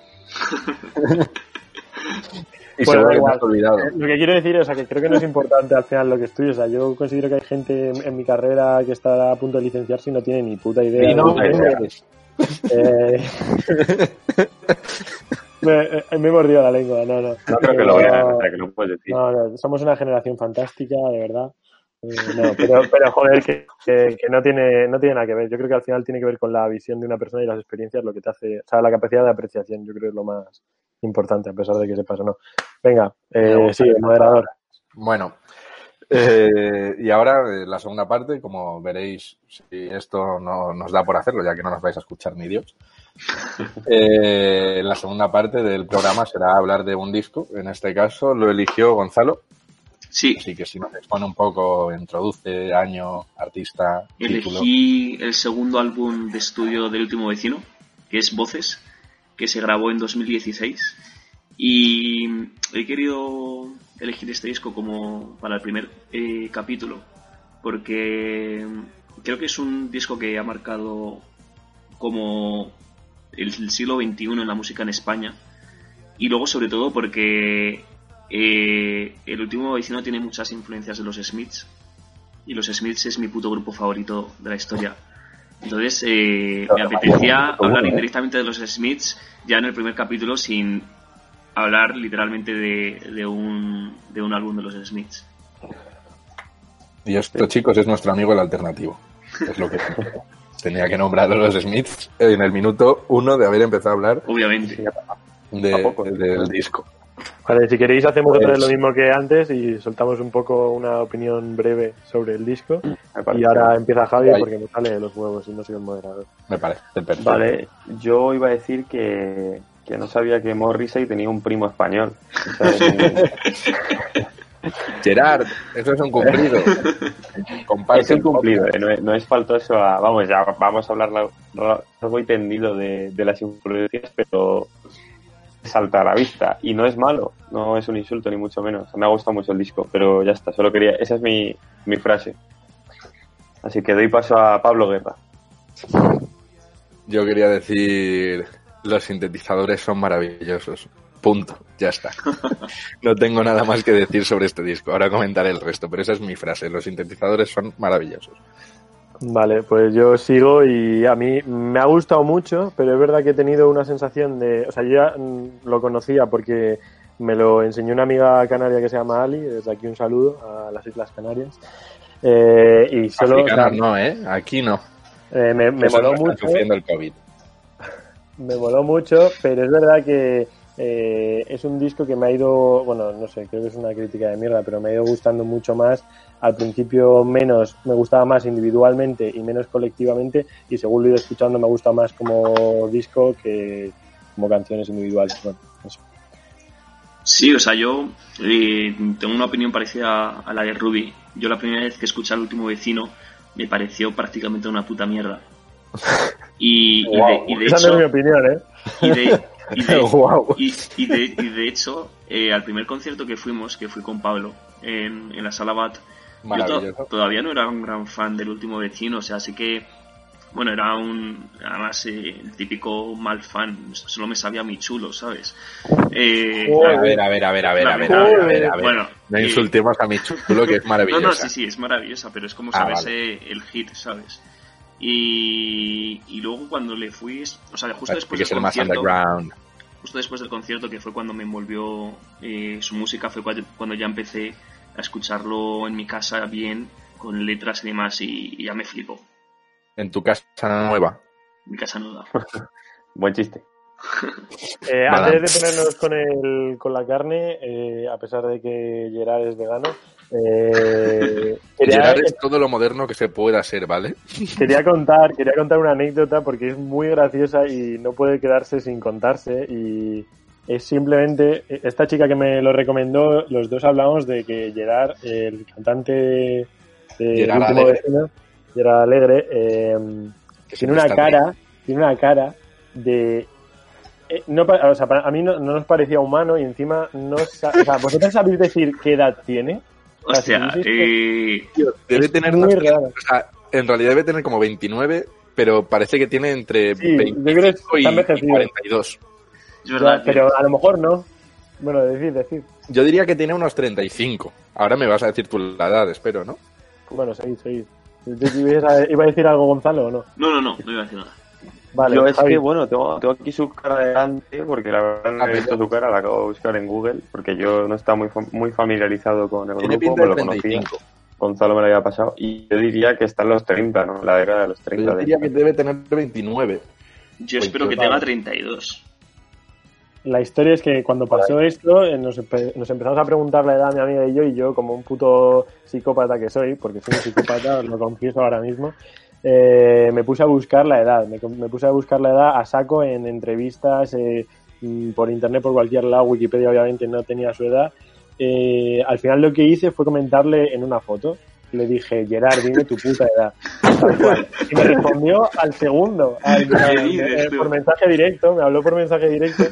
Y Bueno, da igual. olvidado. Eh, Lo que quiero decir es o sea, que creo que no es importante al final lo que estudio, o sea, yo considero que hay gente en, en mi carrera que está a punto de licenciarse y no tiene ni puta idea. Y no, de-. Eh, me, eh, me he mordido la lengua, no, no. No creo que lo vean, o sea, que lo puedes decir. No, no, somos una generación fantástica, de verdad. Eh, no, pero, pero joder, que, que- que no, tiene, no tiene nada que ver. Yo creo que al final tiene que ver con la visión de una persona y las experiencias, lo que te hace, o sea, la capacidad de apreciación, yo creo que es lo más importante, a pesar de que sepas o no. Venga, eh, sí, el moderador. Bueno, eh, y ahora eh, la segunda parte, como veréis, si esto no nos da por hacerlo, ya que no nos vais a escuchar ni Dios. eh, la segunda parte del programa será hablar de un disco. En este caso lo eligió Gonzalo, Sí, así que si nos expone un poco, introduce, año, artista, título. elegí el segundo álbum de estudio del último vecino, que es Voces, que se grabó en 2016. Y he querido elegir este disco como para el primer eh, capítulo, porque creo que es un disco que ha marcado como el, el siglo XXI en la música en España. Y luego, sobre todo, porque eh, el último vecino tiene muchas influencias de los Smiths. Y los Smiths es mi puto grupo favorito de la historia. Entonces, eh, me apetecía hablar indirectamente de los Smiths ya en el primer capítulo sin hablar literalmente de, de un, de un álbum de los Smiths. Y esto, chicos, es nuestro amigo el alternativo. Es lo que tenía que nombrar a los Smiths en el minuto uno de haber empezado a hablar Obviamente. de- ¿A poco? del disco. Vale, si queréis hacemos otra vez Pues- lo mismo que antes y soltamos un poco una opinión breve sobre el disco. Parece. Y ahora empieza Javi Ahí. porque me sale de los huevos y no soy el moderador. Me parece perfecto. Vale, yo iba a decir que, que no sabía que Morrissey tenía un primo español. Gerard, eso es un cumplido. Comparte es un cumplido, eh, no, es, no es faltoso a... Vamos, ya vamos a hablar largo y tendido de, de las influencias, pero salta a la vista. Y no es malo, no es un insulto ni mucho menos. Me ha gustado mucho el disco, pero ya está, solo quería... Esa es mi, mi frase. Así que doy paso a Pablo Guerra. Yo quería decir, los sintetizadores son maravillosos. Punto, ya está. No tengo nada más que decir sobre este disco. Ahora comentaré el resto, pero esa es mi frase. Los sintetizadores son maravillosos. Vale, pues yo sigo y a mí me ha gustado mucho, pero es verdad que he tenido una sensación de, o sea, yo ya mm, lo conocía porque me lo enseñó una amiga canaria que se llama Ali, desde aquí un saludo a las Islas Canarias. Eh, y solo, o sea, Africanos no, ¿eh? Aquí no. eh, me, me moló mucho, el COVID. Me moló mucho, pero es verdad que eh, es un disco que me ha ido, bueno, no sé, creo que es una crítica de mierda, pero me ha ido gustando mucho más. Al principio menos, me gustaba más individualmente y menos colectivamente, y según lo he ido escuchando me gusta más como disco que como canciones individuales. Sí, o sea, yo eh, tengo una opinión parecida a la de Ruby. Yo la primera vez que escuché al último vecino me pareció prácticamente una puta mierda. Y, y de, y de Esa no es mi hecho, opinión, ¿eh? y de, y de- Guau. y- y de- y de hecho, eh, al primer concierto que fuimos, que fui con Pablo en, en la sala BAT, yo to- Maravilloso. todavía no era un gran fan del último vecino, o sea, así que, bueno, era un, además, eh, el típico mal fan, solo me sabía mi chulo, ¿sabes? Eh, A ver, a ver, a ver, a ver, a ver, a ver, a ver, a ver. Bueno, No eh, insultemos a mi chulo, que es no, maravillosa. no, sí, sí, es maravillosa, pero es como Ah, saberse el hit, ¿sabes? Y, y luego cuando le fui, o sea, justo después del concierto, justo después del concierto, que fue cuando me envolvió eh, su música, fue cua- cuando ya empecé a escucharlo en mi casa bien, con letras y demás, y, y ya me flipó. En tu casa nueva. Mi casa nueva. Buen chiste. Eh, antes de ponernos con, el, con la carne, eh, a pesar de que Gerard es vegano, eh, quería, Gerard es todo lo moderno que se pueda ser, ¿vale? quería contar quería contar una anécdota porque es muy graciosa y no puede quedarse sin contarse y es simplemente esta chica que me lo recomendó los dos hablamos de que Gerard el cantante de Gerard último Alegre. vecino Gerard Alegre eh, tiene una cara tiene una cara de... eh, no, o sea, a mí no, no nos parecía humano y encima no... O sea, ¿vosotros sabéis decir qué edad tiene? Hostia, Así, eh, Tío, debe Es tener muy raro. o sea, en realidad debe tener como 29, pero parece que tiene entre Sí, yo creo que 25 y, y envejecido. 42. es verdad. Ya, pero a lo mejor no. Bueno, decir, decir. Yo diría que tiene unos 35. Ahora me vas a decir tú la edad, espero, ¿no? Bueno, seguid, seguid. ¿Ibas a- ¿Iba a decir algo Gonzalo o no? No, no, no, no iba a decir nada. Vale, Yo es Javi. que, bueno, tengo, tengo aquí su cara delante, porque la verdad no he visto su cara, la acabo de buscar en Google, porque yo no estaba muy, muy familiarizado con el grupo, me de lo conocía, 35. Gonzalo me lo había pasado, y yo diría que está en los 30, ¿no? La década de los 30. Yo de- diría que debe tener 29. Yo Pues espero que tenga 32. La historia es que cuando pasó esto, eh, nos, empe- nos empezamos a preguntar la edad a mi amiga y yo, y yo, como un puto psicópata que soy, porque soy un psicópata, os lo confieso ahora mismo, eh, me puse a buscar la edad. Me, me puse a buscar la edad a saco en entrevistas, eh, mm, por internet, por cualquier lado. Wikipedia, obviamente, no tenía su edad. Eh, al final, lo que hice fue comentarle en una foto. Le dije, Gerard, dime tu puta edad. Y me respondió al segundo, al- al- dices, eh, por mensaje directo, me habló por mensaje directo.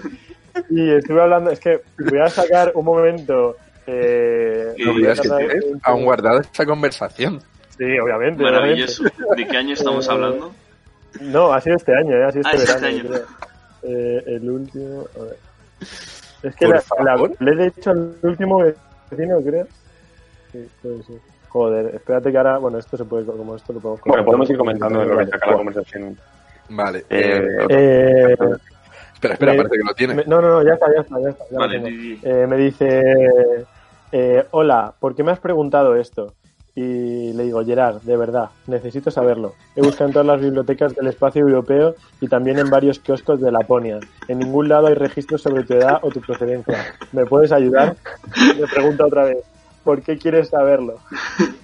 Y estuve hablando, es que voy a sacar un momento. Eh, Y No voy a que tienes aún guardado esa conversación. Sí, obviamente. Maravilloso. ¿De qué año estamos Eh, hablando? No, ha sido este año, eh, ha sido Ah, este es este verano. año. creo. Eh, el último. A ver. Es que la, la hablé de hecho al último vecino, creo. Sí, puede ser. Joder, espérate que ahora. Bueno, esto se puede. Como esto lo podemos Bueno, podemos ir comentando en lo que saca la conversación. Vale. Eh, Eh, espera, espera, me- parece que lo tiene. me- no, no, no, ya está, ya está, ya está. ya Vale. Eh, me dice, eh, hola, ¿por qué me has preguntado esto? Y le digo, Gerard, de verdad, necesito saberlo. He buscado en todas las bibliotecas del espacio europeo y también en varios kioscos de Laponia. En ningún lado hay registros sobre tu edad o tu procedencia. ¿Me puedes ayudar? Me pregunta otra vez, ¿por qué quieres saberlo?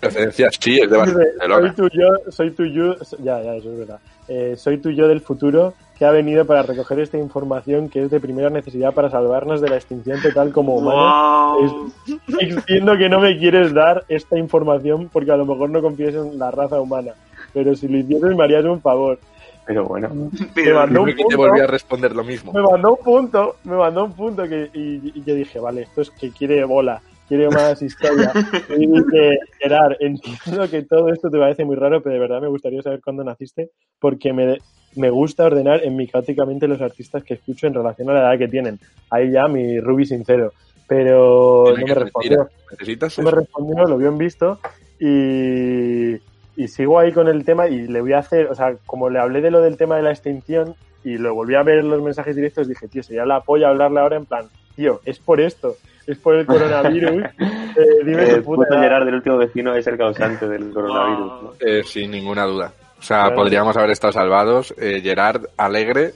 Referencia, sí, es de Dice, soy Barcelona. tu yo, soy tu yo, ya, ya, eso es verdad. Eh, soy tu yo del futuro que ha venido para recoger esta información que es de primera necesidad para salvarnos de la extinción total como humanos. Wow. Entiendo que no me quieres dar esta información porque a lo mejor no confías en la raza humana. Pero si lo hicieses me harías un favor. Pero bueno, Me mandó un que te punto, volví a responder lo mismo. me mandó un punto, me mandó un punto que, y, y yo dije, vale, esto es que quiere bola, quiere más historia. Y dije, Gerard, entiendo que todo esto te parece muy raro, pero de verdad me gustaría saber cuándo naciste porque me, me gusta ordenar en mi caóticamente los artistas que escucho en relación a la edad que tienen. Ahí ya mi Ruby sincero. Pero no me respondió. Necesitas No me respondió, lo vio en visto y, y sigo ahí con el tema y le voy a hacer, o sea, como le hablé de lo del tema de la extinción y lo volví a ver en los mensajes directos, dije, tío, sería la polla hablarle ahora en plan, tío, es por esto, es por el coronavirus, eh, dime el puto edad". Gerard del último vecino es el causante del coronavirus. ¿no? Eh, sin ninguna duda. O sea, Claro. podríamos haber estado salvados. Eh, Gerard Alegre,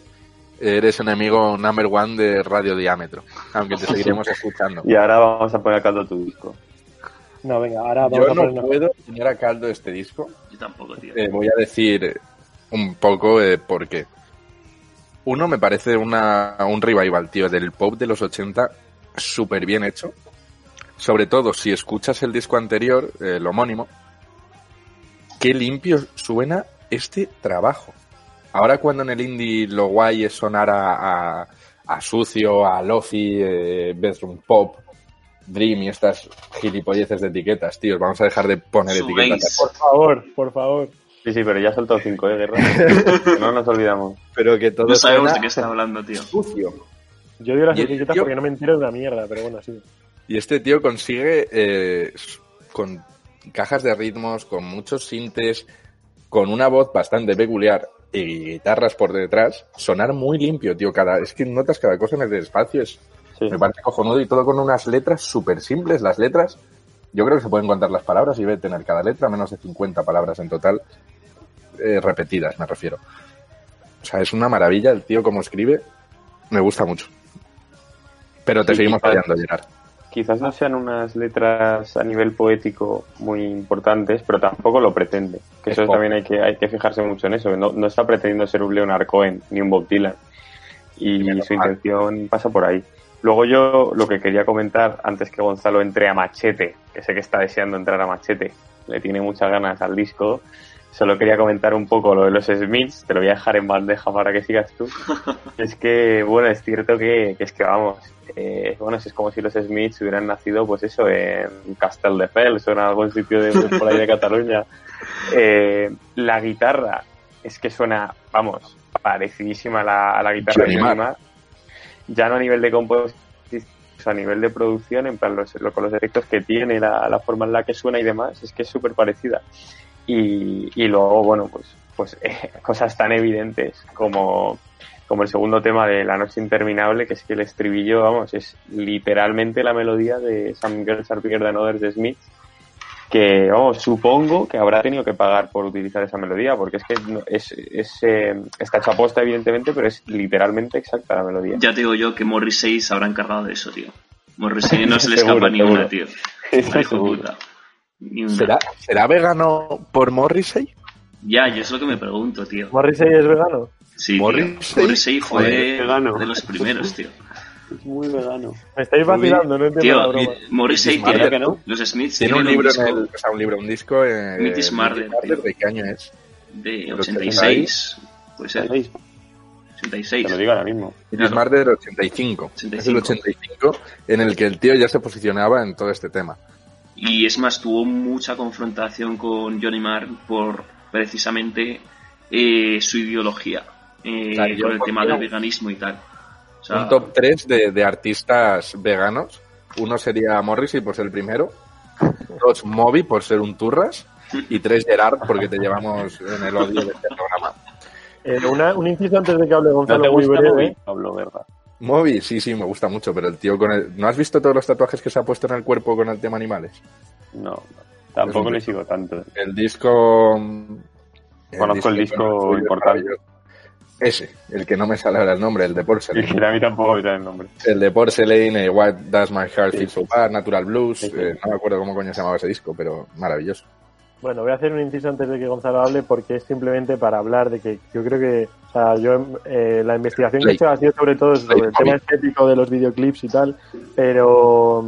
eres enemigo number one de Radio Diámetro. Aunque te seguiremos escuchando. Y ahora vamos a poner a caldo tu disco. No, venga, ahora vamos Yo a no ponernos... puedo tener a caldo este disco. Yo tampoco, tío. Eh, voy a decir un poco eh, por qué. Uno me parece una, un revival, tío, del pop de los 80 súper bien hecho. Sobre todo si escuchas el disco anterior, el homónimo, qué limpio suena este trabajo. Ahora cuando en el indie lo guay es sonar a, a, a sucio, a lofi, eh, bedroom pop, dream y estas gilipolleces de etiquetas, tíos, vamos a dejar de poner etiquetas. Por favor, por favor. Sí, sí, pero ya ha soltado cinco, ¿eh, Guerra? No nos olvidamos. Pero que todo No sabemos de qué está hablando, tío. sucio. Yo digo las Y- etiquetas porque no me entero de una mierda, pero bueno, sí. Y este tío consigue eh, con cajas de ritmos, con muchos sintes, con una voz bastante peculiar y guitarras por detrás, sonar muy limpio, tío. Cada, es que notas cada cosa en el espacio, es, Sí. me parece cojonudo y todo con unas letras súper simples. Las letras, yo creo que se pueden contar las palabras y debe tener cada letra menos de 50 palabras en total, eh, repetidas, me refiero. O sea, es una maravilla el tío como escribe, me gusta mucho. Pero te Sí, seguimos quizás- fallando, Gerard. Quizás no sean unas letras a nivel poético muy importantes, pero tampoco lo pretende. Que Es eso pop. también hay que, hay que fijarse mucho en eso. No, no está pretendiendo ser un Leonard Cohen ni un Bob Dylan. Y su intención pasa por ahí. Luego yo lo que quería comentar, antes que Gonzalo entre a Machete, que sé que está deseando entrar a Machete, le tiene muchas ganas al disco, solo quería comentar un poco lo de los Smiths, te lo voy a dejar en bandeja para que sigas tú. es que, bueno, es cierto que, es que vamos, eh, bueno, es como si los Smiths hubieran nacido, pues eso, en Castelldefels o en algún sitio de, por ahí de Cataluña. Eh, la guitarra es que suena, vamos, parecidísima a la, a la guitarra de Neymar. Ya no a nivel de composición, a nivel de producción, en plan, los, con los efectos que tiene, la, la, forma en la que suena y demás, es que es súper parecida. Y, y, luego, bueno, pues, pues eh, cosas tan evidentes como, como el segundo tema de La Noche Interminable, que es que el estribillo, vamos, es literalmente la melodía de Some Girls Are Bigger Than Others de Smith, que vamos, supongo que habrá tenido que pagar por utilizar esa melodía, porque es que es, es eh, está hecha aposta, evidentemente, pero es literalmente exacta la melodía. Ya te digo yo que Morrissey se habrá encargado de eso, tío. Morrissey no se le escapa ni una, tío. ¿Será, ¿Será vegano por Morrissey? Ya, yo es lo que me pregunto, tío. ¿Morrissey es vegano? Sí, Morrissey, fue de los primeros, tío. Es muy vegano. Me estáis vacilando, no entiendo Tío, la broma. Morrissey tiene, los Smiths tiene un libro, disco en el, o sea, un libro, un disco eh, Meet is Murder, tío. ¿De qué año es? de 86, puede ser, ¿Sabéis? 86. Te lo digo ahora mismo. Meet is Murder del 85. Es el 85. 85 en el que el tío ya se posicionaba en todo este tema. Y es más, tuvo mucha confrontación con Johnny Marr por precisamente eh, su ideología, eh, Claro, con el tema del veganismo y tal. O sea, un top 3 de, de artistas veganos. Uno sería Morrissey por ser el primero. Dos, Moby por ser un turras. Y tres, Gerard porque te llevamos en el odio de este programa. Eh, una- un inciso antes de que hable ¿No Gonzalo te muy gusta breve. Moby? Pablo Guerra? Moby, sí, sí, me gusta mucho, pero el tío con el... ¿No has visto todos los tatuajes que se ha puesto en el cuerpo con el tema animales? No, tampoco un le sigo tanto. El disco... Conozco el disco importante. Ese, el que no me sale ahora el nombre, el de Porcelain. a mí tampoco me sale el nombre. El de Porcelain, eh, What Does My Heart Feel So Bad, Natural Blues, Sí, sí. eh, no me acuerdo cómo coño se llamaba ese disco, pero maravilloso. Bueno, voy a hacer un inciso antes de que Gonzalo hable porque es simplemente para hablar de que yo creo que, o sea, yo eh, la investigación que he hecho ha sido sobre todo sobre el tema estético de los videoclips y tal, pero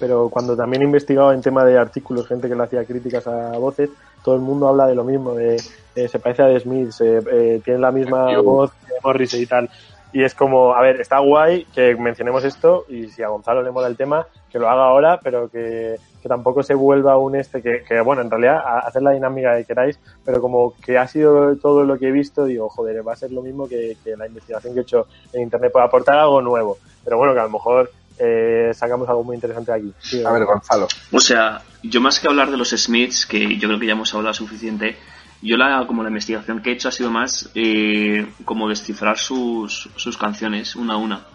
pero cuando también he investigado en tema de artículos, gente que le hacía críticas a voces, todo el mundo habla de lo mismo, de eh, se parece a The Smiths, eh, eh, tiene la misma voz que Morrissey y tal. Y es como, a ver, está guay que mencionemos esto y si a Gonzalo le mola el tema, que lo haga ahora, pero que, que tampoco se vuelva un este, que, que, bueno, en realidad, a- hacer la dinámica que queráis, pero como que ha sido todo lo que he visto, digo, joder, va a ser lo mismo que, que la investigación que he hecho en Internet, puede aportar algo nuevo. Pero bueno, que a lo mejor eh, sacamos algo muy interesante de aquí. Sí, A ver, Gonzalo. O sea, yo más que hablar de los Smiths, que yo creo que ya hemos hablado suficiente, yo la, como la investigación que he hecho ha sido más eh, como descifrar sus, sus canciones una a una.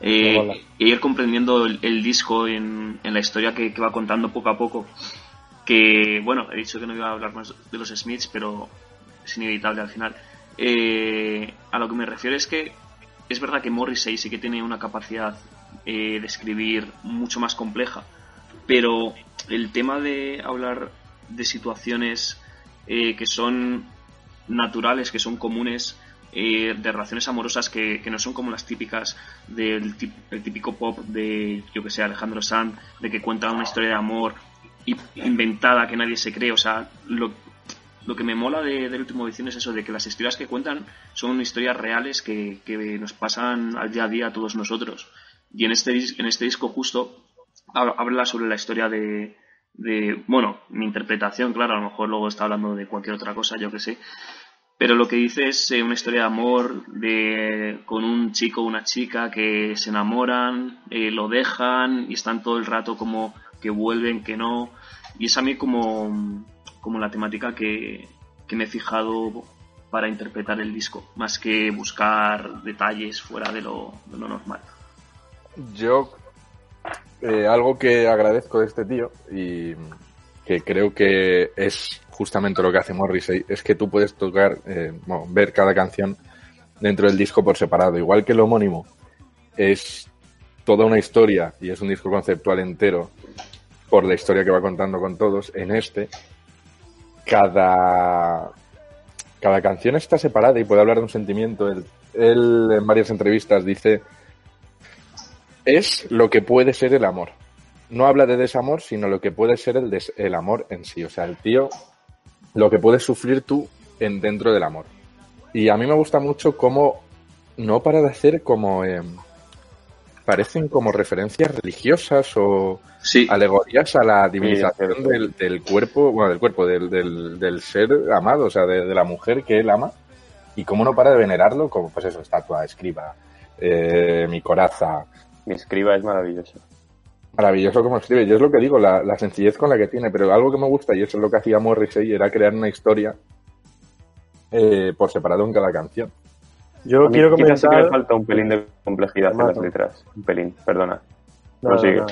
Eh, e ir comprendiendo el, el disco en, en la historia que, que va contando poco a poco. Que, bueno, he dicho que no iba a hablar más de los Smiths, pero es inevitable al final. Eh, a lo que me refiero es que es verdad que Morrissey sí que tiene una capacidad eh, de escribir mucho más compleja, pero el tema de hablar de situaciones eh, que son naturales, que son comunes, eh, de relaciones amorosas que, no son como las típicas del típico pop de, yo que sé, Alejandro Sanz, de que cuenta una historia de amor inventada que nadie se cree. O sea, lo, que me mola de, del último edición es eso, de que las historias que cuentan son historias reales que, nos pasan al día a día a todos nosotros. Y en este, en este disco justo hab- habla sobre la historia de, bueno, mi interpretación, claro, a lo mejor luego está hablando de cualquier otra cosa, yo que sé. Pero lo que dice es eh, una historia de amor de, con un chico o una chica que se enamoran, eh, lo dejan y están todo el rato como que vuelven, que no. Y es a mí como, como la temática que, que me he fijado para interpretar el disco, más que buscar detalles fuera de lo, de lo normal. Yo, eh, algo que agradezco de este tío y que creo que es justamente lo que hace Morrissey, es que tú puedes tocar, eh, ver cada canción dentro del disco por separado. Igual que el homónimo es toda una historia y es un disco conceptual entero por la historia que va contando con todos, en este, cada, cada canción está separada y puede hablar de un sentimiento. Él en varias entrevistas dice es lo que puede ser el amor. No habla de desamor, sino lo que puede ser el, des- el amor en sí. O sea, el tío lo que puedes sufrir tú en, dentro del amor. Y a mí me gusta mucho cómo no para de hacer como... Eh, parecen como referencias religiosas o Sí, alegorías a la divinización del, del cuerpo, bueno, del cuerpo, del, del, del ser amado, o sea, de, de la mujer que él ama, y cómo no para de venerarlo, como pues eso, estatua, escriba, eh, mi coraza, Mi escriba es maravilloso. maravilloso como escribe. Yo es lo que digo, la, la sencillez con la que tiene, pero algo que me gusta, y eso es lo que hacía Morrissey, era crear una historia eh, por separado en cada canción. Yo quiero quizás sí que comentar. le falta un pelín de complejidad en las Mato. letras. Un pelín, perdona. No, Prosigue.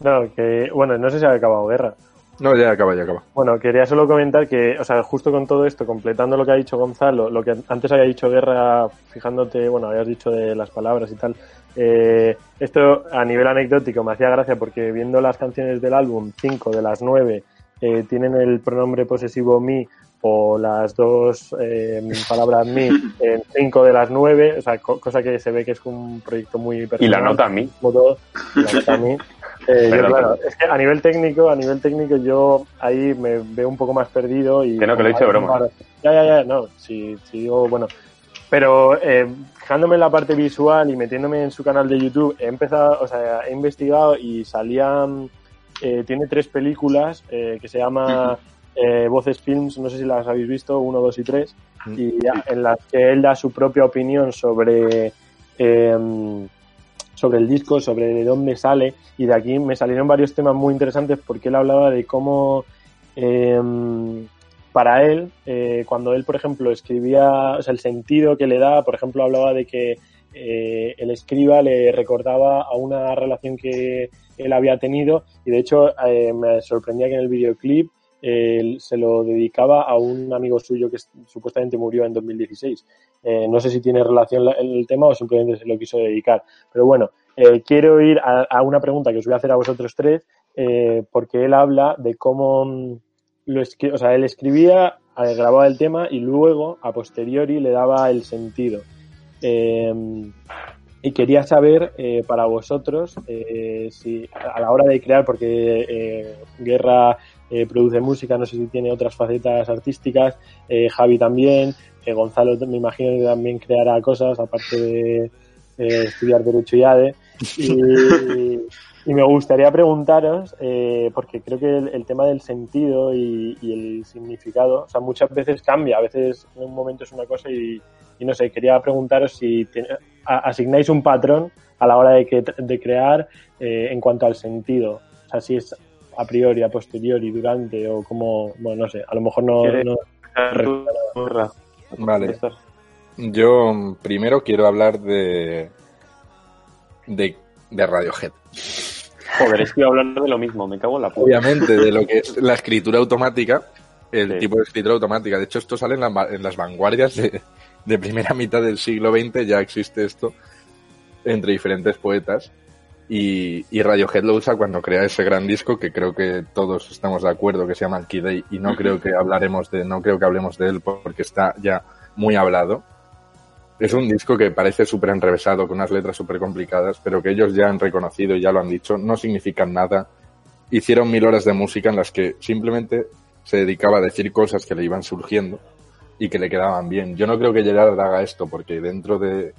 no, no, que bueno, no sé si ha acabado guerra. No, ya acaba, ya acaba. Bueno, quería solo comentar que, o sea, justo con todo esto, completando lo que ha dicho Gonzalo, lo que antes había dicho Guerra, fijándote, bueno, habías dicho de las palabras y tal, eh, esto a nivel anecdótico me hacía gracia porque viendo las canciones del álbum, cinco de las nueve eh, tienen el pronombre posesivo mi o las dos eh, palabras mi en cinco de las nueve, o sea, co- cosa que se ve que es un proyecto muy Y personal la nota a mí. como todo, y la nota a mí. Eh, yo, Perdón, claro, es que a nivel técnico, a nivel técnico yo ahí me veo un poco más perdido y Que no, que lo he dicho broma. Ya, ya, ya, no, si, si digo, bueno, pero eh, fijándome en la parte visual y metiéndome en su canal de YouTube, he empezado, o sea, he investigado y salían, eh, tiene tres películas eh, que se llama eh, Voces Films, no sé si las habéis visto, uno, dos y tres, y ya- en las que él da su propia opinión sobre eh, sobre el disco, sobre de dónde sale, y de aquí me salieron varios temas muy interesantes porque él hablaba de cómo eh, para él, eh, cuando él, por ejemplo, escribía, o sea, el sentido que le da, por ejemplo, hablaba de que eh, el escriba le recordaba a una relación que él había tenido, y de hecho eh, me sorprendía que en el videoclip eh, se lo dedicaba a un amigo suyo que supuestamente murió en 2016. Eh, no sé si tiene relación la- el tema o simplemente se lo quiso dedicar. Pero bueno, quiero ir a, a una pregunta que os voy a hacer a vosotros tres, porque él habla de cómo mm, lo o sea, él escribía, grababa el tema y luego, a posteriori, le daba el sentido. Eh, y quería saber eh, para vosotros eh, si a la hora de crear, porque eh, Guerra eh, produce música, no sé si tiene otras facetas artísticas, eh, Javi también, eh, Gonzalo me imagino que también creará cosas, aparte de estudiar Derecho y ADE. Y, y me gustaría preguntaros, eh, porque creo que el, el tema del sentido y, y el significado, o sea, muchas veces cambia, a veces en un momento es una cosa y, y no sé, quería preguntaros si te- a- asignáis un patrón a la hora de, que, de crear eh, en cuanto al sentido, o sea, si es a priori, a posteriori, durante o como, bueno, no sé, a lo mejor no... ¿Quieres- no Vale. Yo mm, primero quiero hablar de, de, de Radiohead. Joder, estoy hablando de lo mismo, me cago en la puta. Obviamente, de lo que es la escritura automática, el Sí. tipo de escritura automática. De hecho, esto sale en, la va- en las vanguardias de, de primera mitad del siglo XX, ya existe esto entre diferentes poetas. Y, y Radiohead lo usa cuando crea ese gran disco que creo que todos estamos de acuerdo que se llama Key Day y no creo que hablaremos de no creo que hablemos de él porque está ya muy hablado es un disco que parece súper enrevesado con unas letras súper complicadas pero que ellos ya han reconocido y ya lo han dicho. No significan nada. Hicieron mil horas de música en las que simplemente se dedicaba a decir cosas que le iban surgiendo y que le quedaban bien. Yo no creo que Gerard haga esto porque dentro de,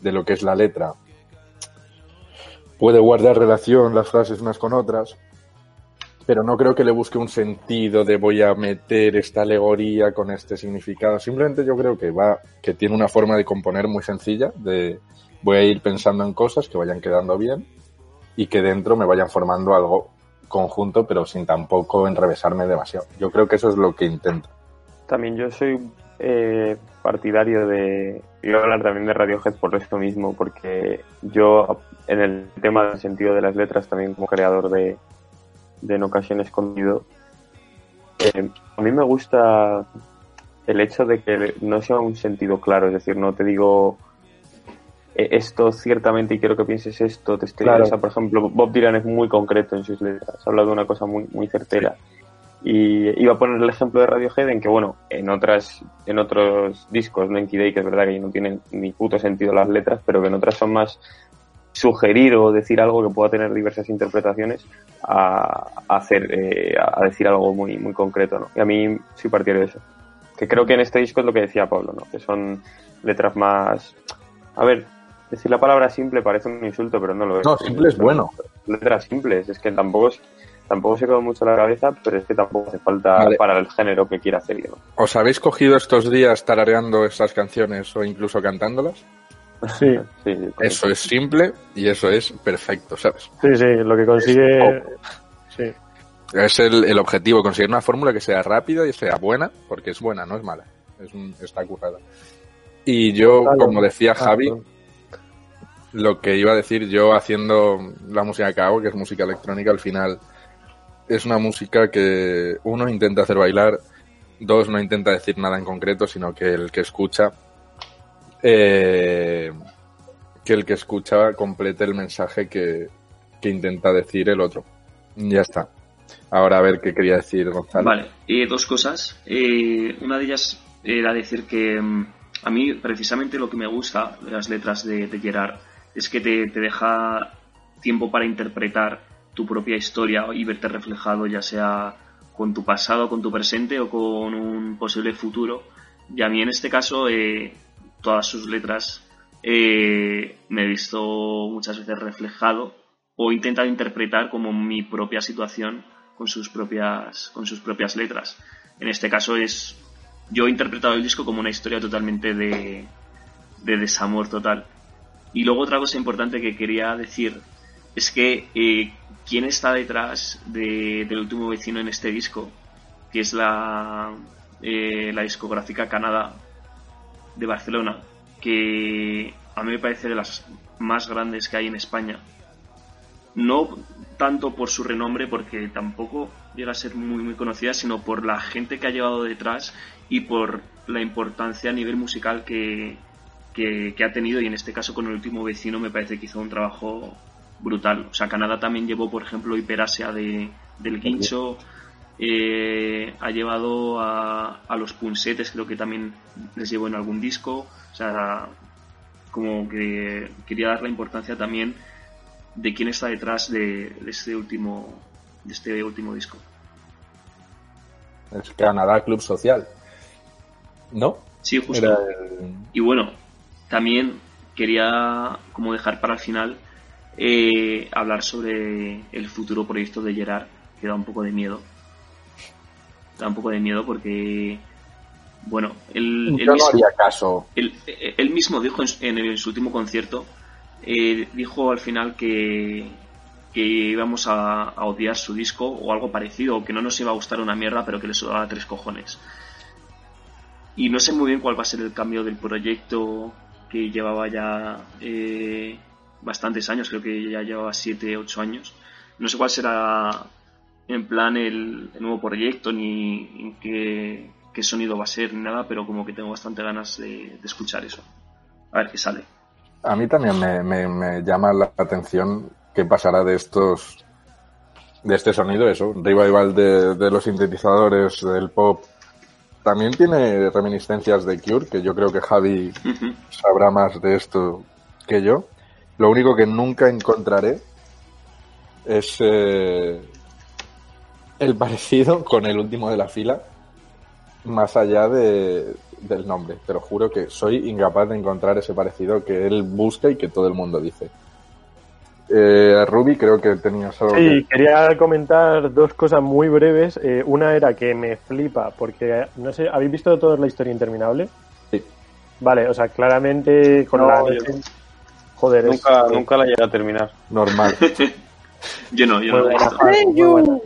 de lo que es la letra puede guardar relación las frases unas con otras, pero no creo que le busque un sentido de voy a meter esta alegoría con este significado. Simplemente yo creo que va, que tiene una forma de componer muy sencilla, de voy a ir pensando en cosas que vayan quedando bien y que dentro me vayan formando algo conjunto, pero sin tampoco enrevesarme demasiado. Yo creo que eso es lo que intento. También yo soy eh, partidario de. A hablar también de Radiohead por esto mismo, porque yo, en el tema del sentido de las letras, también como creador de, de En Ocasión Escondido, eh, a mí me gusta el hecho de que no sea un sentido claro, es decir, no te digo eh, esto ciertamente y quiero que pienses esto, te estoy, Claro. o sea, por ejemplo, Bob Dylan es muy concreto en sus letras, habla de una cosa muy, muy certera. Y iba a poner el ejemplo de Radiohead en que, bueno, en otras, en otros discos, no en Kid Day, que es verdad que no tienen ni puto sentido las letras, pero que en otras son más sugerir o decir algo que pueda tener diversas interpretaciones a, hacer eh, a decir algo muy muy concreto ¿no? y a mí sí partiría de eso que creo que en este disco es lo que decía Pablo ¿no? que son letras más a ver decir la palabra simple parece un insulto pero no lo es no simple es bueno letras simples es que tampoco tampoco se quedó mucho la cabeza pero es que tampoco hace falta para el género que quiera hacer ¿no? ¿os habéis cogido estos días tarareando esas canciones o incluso cantándolas? Sí. sí, eso es simple y eso es perfecto, ¿sabes? Sí, sí, lo que consigue. Sí. Es el, el, objetivo, conseguir una fórmula que sea rápida y sea buena, porque es buena, no es mala. Es un, está currada. Y yo, como decía Javi, lo que iba a decir yo haciendo la música que hago, que es música electrónica, al final es una música que uno intenta hacer bailar, dos no intenta decir nada en concreto, sino que el que escucha eh, que el que escucha complete el mensaje que, que, intenta decir el otro. Ya está. Ahora a ver qué quería decir Gonzalo. Vale, eh, dos cosas. Eh, una de ellas era decir que mm, a mí precisamente lo que me gusta de las letras de, Gerard es que te, te deja tiempo para interpretar tu propia historia y verte reflejado ya sea con tu pasado, con tu presente o con un posible futuro. Y a mí en este caso eh, todas sus letras eh, me he visto muchas veces reflejado o intentado interpretar como mi propia situación con sus propias, con sus propias letras. En este caso es, yo he interpretado el disco como una historia totalmente de, de desamor total. Y luego otra cosa importante que quería decir es que eh, quién está detrás de, del último vecino en este disco, que es la, eh, la discográfica Canadá, de Barcelona, que a mí me parece de las más grandes que hay en España. No tanto por su renombre, porque tampoco llega a ser muy, muy conocida, sino por la gente que ha llevado detrás y por la importancia a nivel musical que, que, que ha tenido. Y en este caso, con el último vecino, me parece que hizo un trabajo brutal. O sea, Canadá también llevó, por ejemplo, Hiperasia de, del Guincho. Eh, ha llevado a, a, los punsetes, creo que también les llevó en algún disco. O sea, como que quería dar la importancia también de quién está detrás de, de este último de este último disco. Es Canadá Club Social. ¿No? Sí, justo. El... Y bueno, también quería como dejar para el final eh, hablar sobre el futuro proyecto de Gerard, que da un poco de miedo da un poco de miedo porque, bueno, él, él, mismo, no caso. Él, él, mismo dijo en, en, su último concierto, eh, dijo al final que, que íbamos a, a, odiar su disco o algo parecido, o que no nos iba a gustar una mierda, pero que le sudaba tres cojones. Y no sé muy bien cuál va a ser el cambio del proyecto que llevaba ya eh, bastantes años, creo que ya llevaba 7, 8 años. No sé cuál será en plan el, el nuevo proyecto ni en qué, qué, sonido va a ser ni nada, pero como que tengo bastante ganas de, de escuchar eso. A ver qué sale. A mí también me, me, me, llama la atención qué pasará de estos de este sonido, eso, revival de, de los sintetizadores, del pop. También tiene reminiscencias de Cure, que yo creo que Javi uh -huh. sabrá más de esto que yo. Lo único que nunca encontraré es eh, el parecido con el último de la fila, más allá de, del nombre. Pero juro que soy incapaz de encontrar ese parecido que él busca y que todo el mundo dice. Eh, Ruby, creo que tenías algo. Sí, que... quería comentar dos cosas muy breves. Eh, una era que me flipa, porque no sé, ¿habéis visto toda la historia interminable? Sí. Vale, o sea, claramente con no, la. Yo... Joder, nunca, es... nunca la llegué a terminar. Normal. yo no, yo muy no.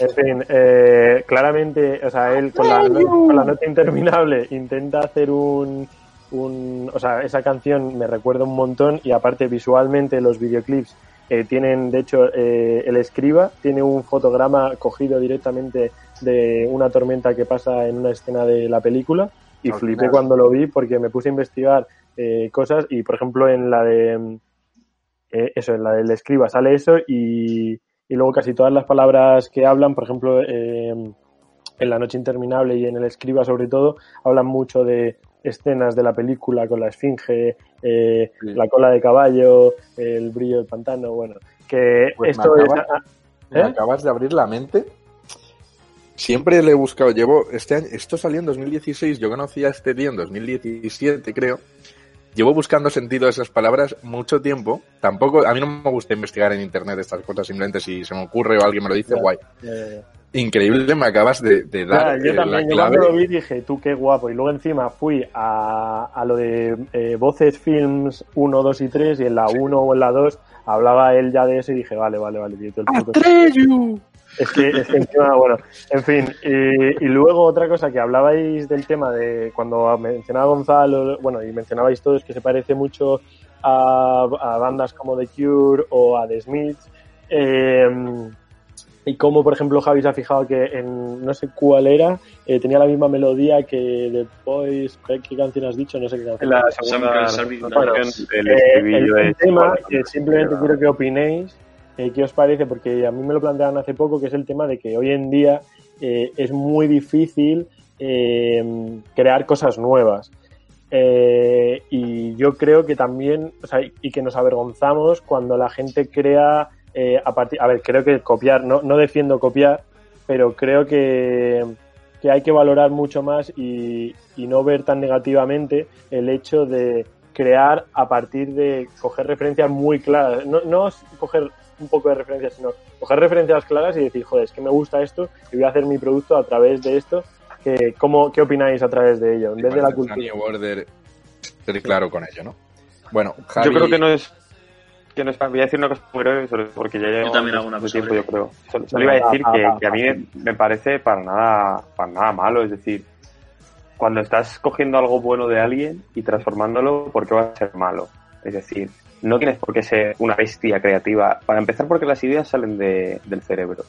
En fin, eh, claramente, o sea, él con la, con la, nota interminable intenta hacer un, un, O sea, esa canción me recuerda un montón y aparte visualmente los videoclips eh, tienen, de hecho, eh, el escriba tiene un fotograma cogido directamente de una tormenta que pasa en una escena de la película y flipé cuando lo vi porque me puse a investigar eh, cosas y, por ejemplo, en la de... eso, en la del escriba sale eso y y luego casi todas las palabras que hablan, por ejemplo, eh, en La Noche Interminable y en El Escriba sobre todo, hablan mucho de, escenas de la película con la esfinge, eh, la cola de caballo, el brillo del pantano, bueno, que Pues esto me es... ah, Me ¿Eh? acabas de abrir la mente. Siempre le he buscado, llevo este año, esto salió en 2016, yo conocí a este tío en 2017, creo. Llevo buscando sentido a esas palabras mucho tiempo. Tampoco, a mí no me gusta investigar en internet estas cosas, simplemente si se me ocurre o alguien me lo dice, Ya. guay. Increíble, me acabas de, de Ya, dar yo eh, también, la yo cuando clave. lo vi dije, tú qué guapo. Y luego encima fui a, a lo de eh, Voces Films 1, 2 y 3 y en la 1 o en la 2 hablaba él ya de eso y dije, vale, vale, vale. tío, todo el. Es que, es que encima, bueno, en fin. Y, y luego otra cosa que hablabais del tema de cuando mencionaba Gonzalo, bueno, y mencionabais todos que se parece mucho a, a bandas como The Cure o a The Smiths. eh, y como, por ejemplo, Javi se ha fijado que en no sé cuál era, eh, tenía la misma melodía que The Boys. ¿Qué, qué canción has dicho? No sé qué canción. La segunda Eh, el, estribillo el es tema que simplemente quiero que opinéis, eh, ¿qué os parece? Porque a mí me lo plantearon hace poco, que es el tema de que hoy en día eh, es muy difícil eh, crear cosas nuevas. Y yo creo que también, o sea, y que nos avergonzamos cuando la gente crea a partir, a ver, creo que copiar, no, no defiendo copiar, pero creo que, que hay que valorar mucho más y, y no ver tan negativamente el hecho de crear a partir de coger referencias muy claras. No, no coger un poco de referencias, sino coger referencias claras y decir, joder, es que me gusta esto y voy a hacer mi producto a través de esto. Que, ¿cómo, ¿Qué opináis a través de ello? En vez de la cultura. Ser claro con ello, ¿no? Bueno, Javi, Yo creo que no es. Que no es voy a decir una cosa muy breve, sobre porque ya llevo también hago una mucho cosa tiempo, yo creo. Solo, solo iba a decir que, que a mí me, me parece para nada, para nada malo. Es decir, cuando estás cogiendo algo bueno de alguien y transformándolo, ¿por qué va a ser malo? Es decir, no tienes por qué ser una bestia creativa. Para empezar, porque las ideas salen de- del cerebro.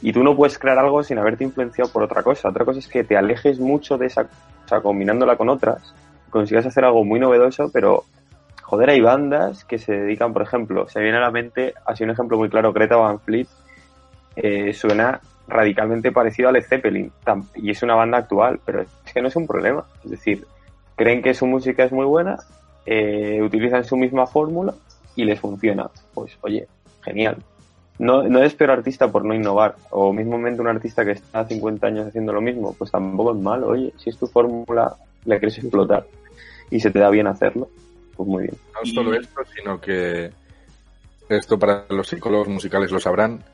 Y tú no puedes crear algo sin haberte influenciado por otra cosa. Otra cosa es que te alejes mucho de esa cosa combinándola con otras, consigas hacer algo muy novedoso, pero joder, hay bandas que se dedican, por ejemplo, se viene a la mente, así un ejemplo muy claro, Greta Van Fleet, eh, suena radicalmente parecido a Led Zeppelin, y es una banda actual, pero es que no es un problema. Es decir, creen que su música es muy buena, eh, utilizan su misma fórmula y les funciona. Pues oye, genial. No, no es peor artista por no innovar, o mismamente un artista que está 50 años haciendo lo mismo, pues tampoco es malo. Oye, si es tu fórmula, la quieres explotar y se te da bien hacerlo, pues muy bien. no solo esto, sino que esto para los psicólogos musicales lo sabrán.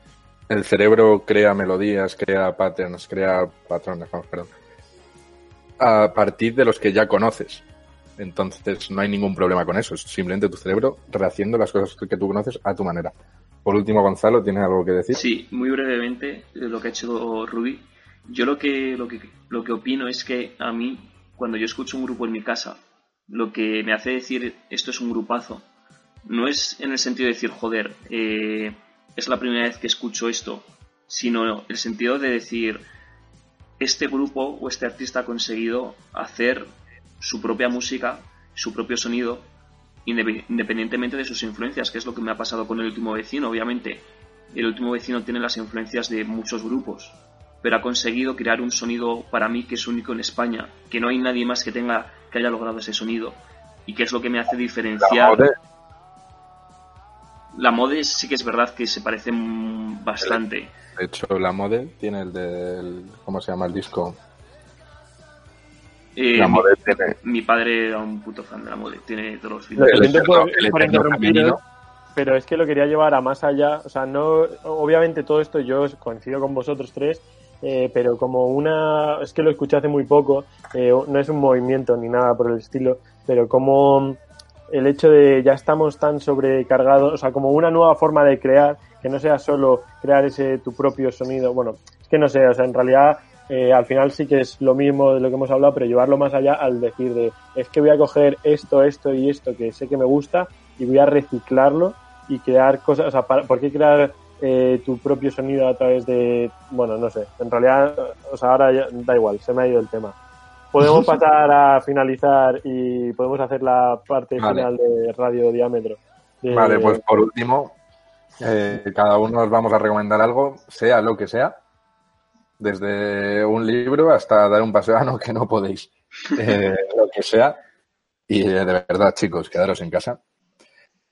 El cerebro crea melodías, crea patterns, crea patrones, vamos, perdón, a partir de los que ya conoces. Entonces no hay ningún problema con eso. Es simplemente tu cerebro rehaciendo las cosas que tú conoces a tu manera. Por último, Gonzalo, ¿tienes algo que decir? Sí, muy brevemente de lo que ha hecho Rudy. Yo lo que, lo que lo que opino es que a mí, cuando yo escucho un grupo en mi casa, lo que me hace decir esto es un grupazo, no es en el sentido de decir, joder, eh, es la primera vez que escucho esto, sino el sentido de decir, este grupo o este artista ha conseguido hacer su propia música, su propio sonido, inde- independientemente de sus influencias, que es lo que me ha pasado con el último vecino, obviamente. El último vecino tiene las influencias de muchos grupos, pero ha conseguido crear un sonido para mí que es único en España, que no hay nadie más que tenga que haya logrado ese sonido y que es lo que me hace diferenciar. Mode, La mode sí que es verdad que se parece bastante. de hecho, la Mode tiene el del... ¿Cómo se llama el disco? Eh, La mi, Mode tiene... mi padre era un puto fan de la mode, tiene todos los Lo vídeos. El siento por, por interrumpiros, pero es que lo quería llevar a más allá. O sea, no, obviamente todo esto yo coincido con vosotros tres, eh, pero como una, es que lo escuché hace muy poco, eh, no es un movimiento ni nada por el estilo, pero como el hecho de ya estamos tan sobrecargados, o sea, como una nueva forma de crear, que no sea solo crear ese tu propio sonido. Bueno, es que no sé, o sea, en realidad eh, al final sí que es lo mismo de lo que hemos hablado, pero llevarlo más allá al decir de, es que voy a coger esto, esto y esto que sé que me gusta y voy a reciclarlo y crear cosas, o sea, para- ¿por qué crear eh, tu propio sonido a través de, bueno, no sé, en realidad, o sea, ahora ya- da igual, se me ha ido el tema. Podemos pasar a finalizar y podemos hacer la parte Vale. final de Radio Diámetro. De- Vale, pues por último, eh, cada uno os vamos a recomendar algo, sea lo que sea, desde un libro hasta dar un paseo, ah, no, que no podéis. eh, lo que sea. Y eh, de verdad, chicos, quedaros en casa.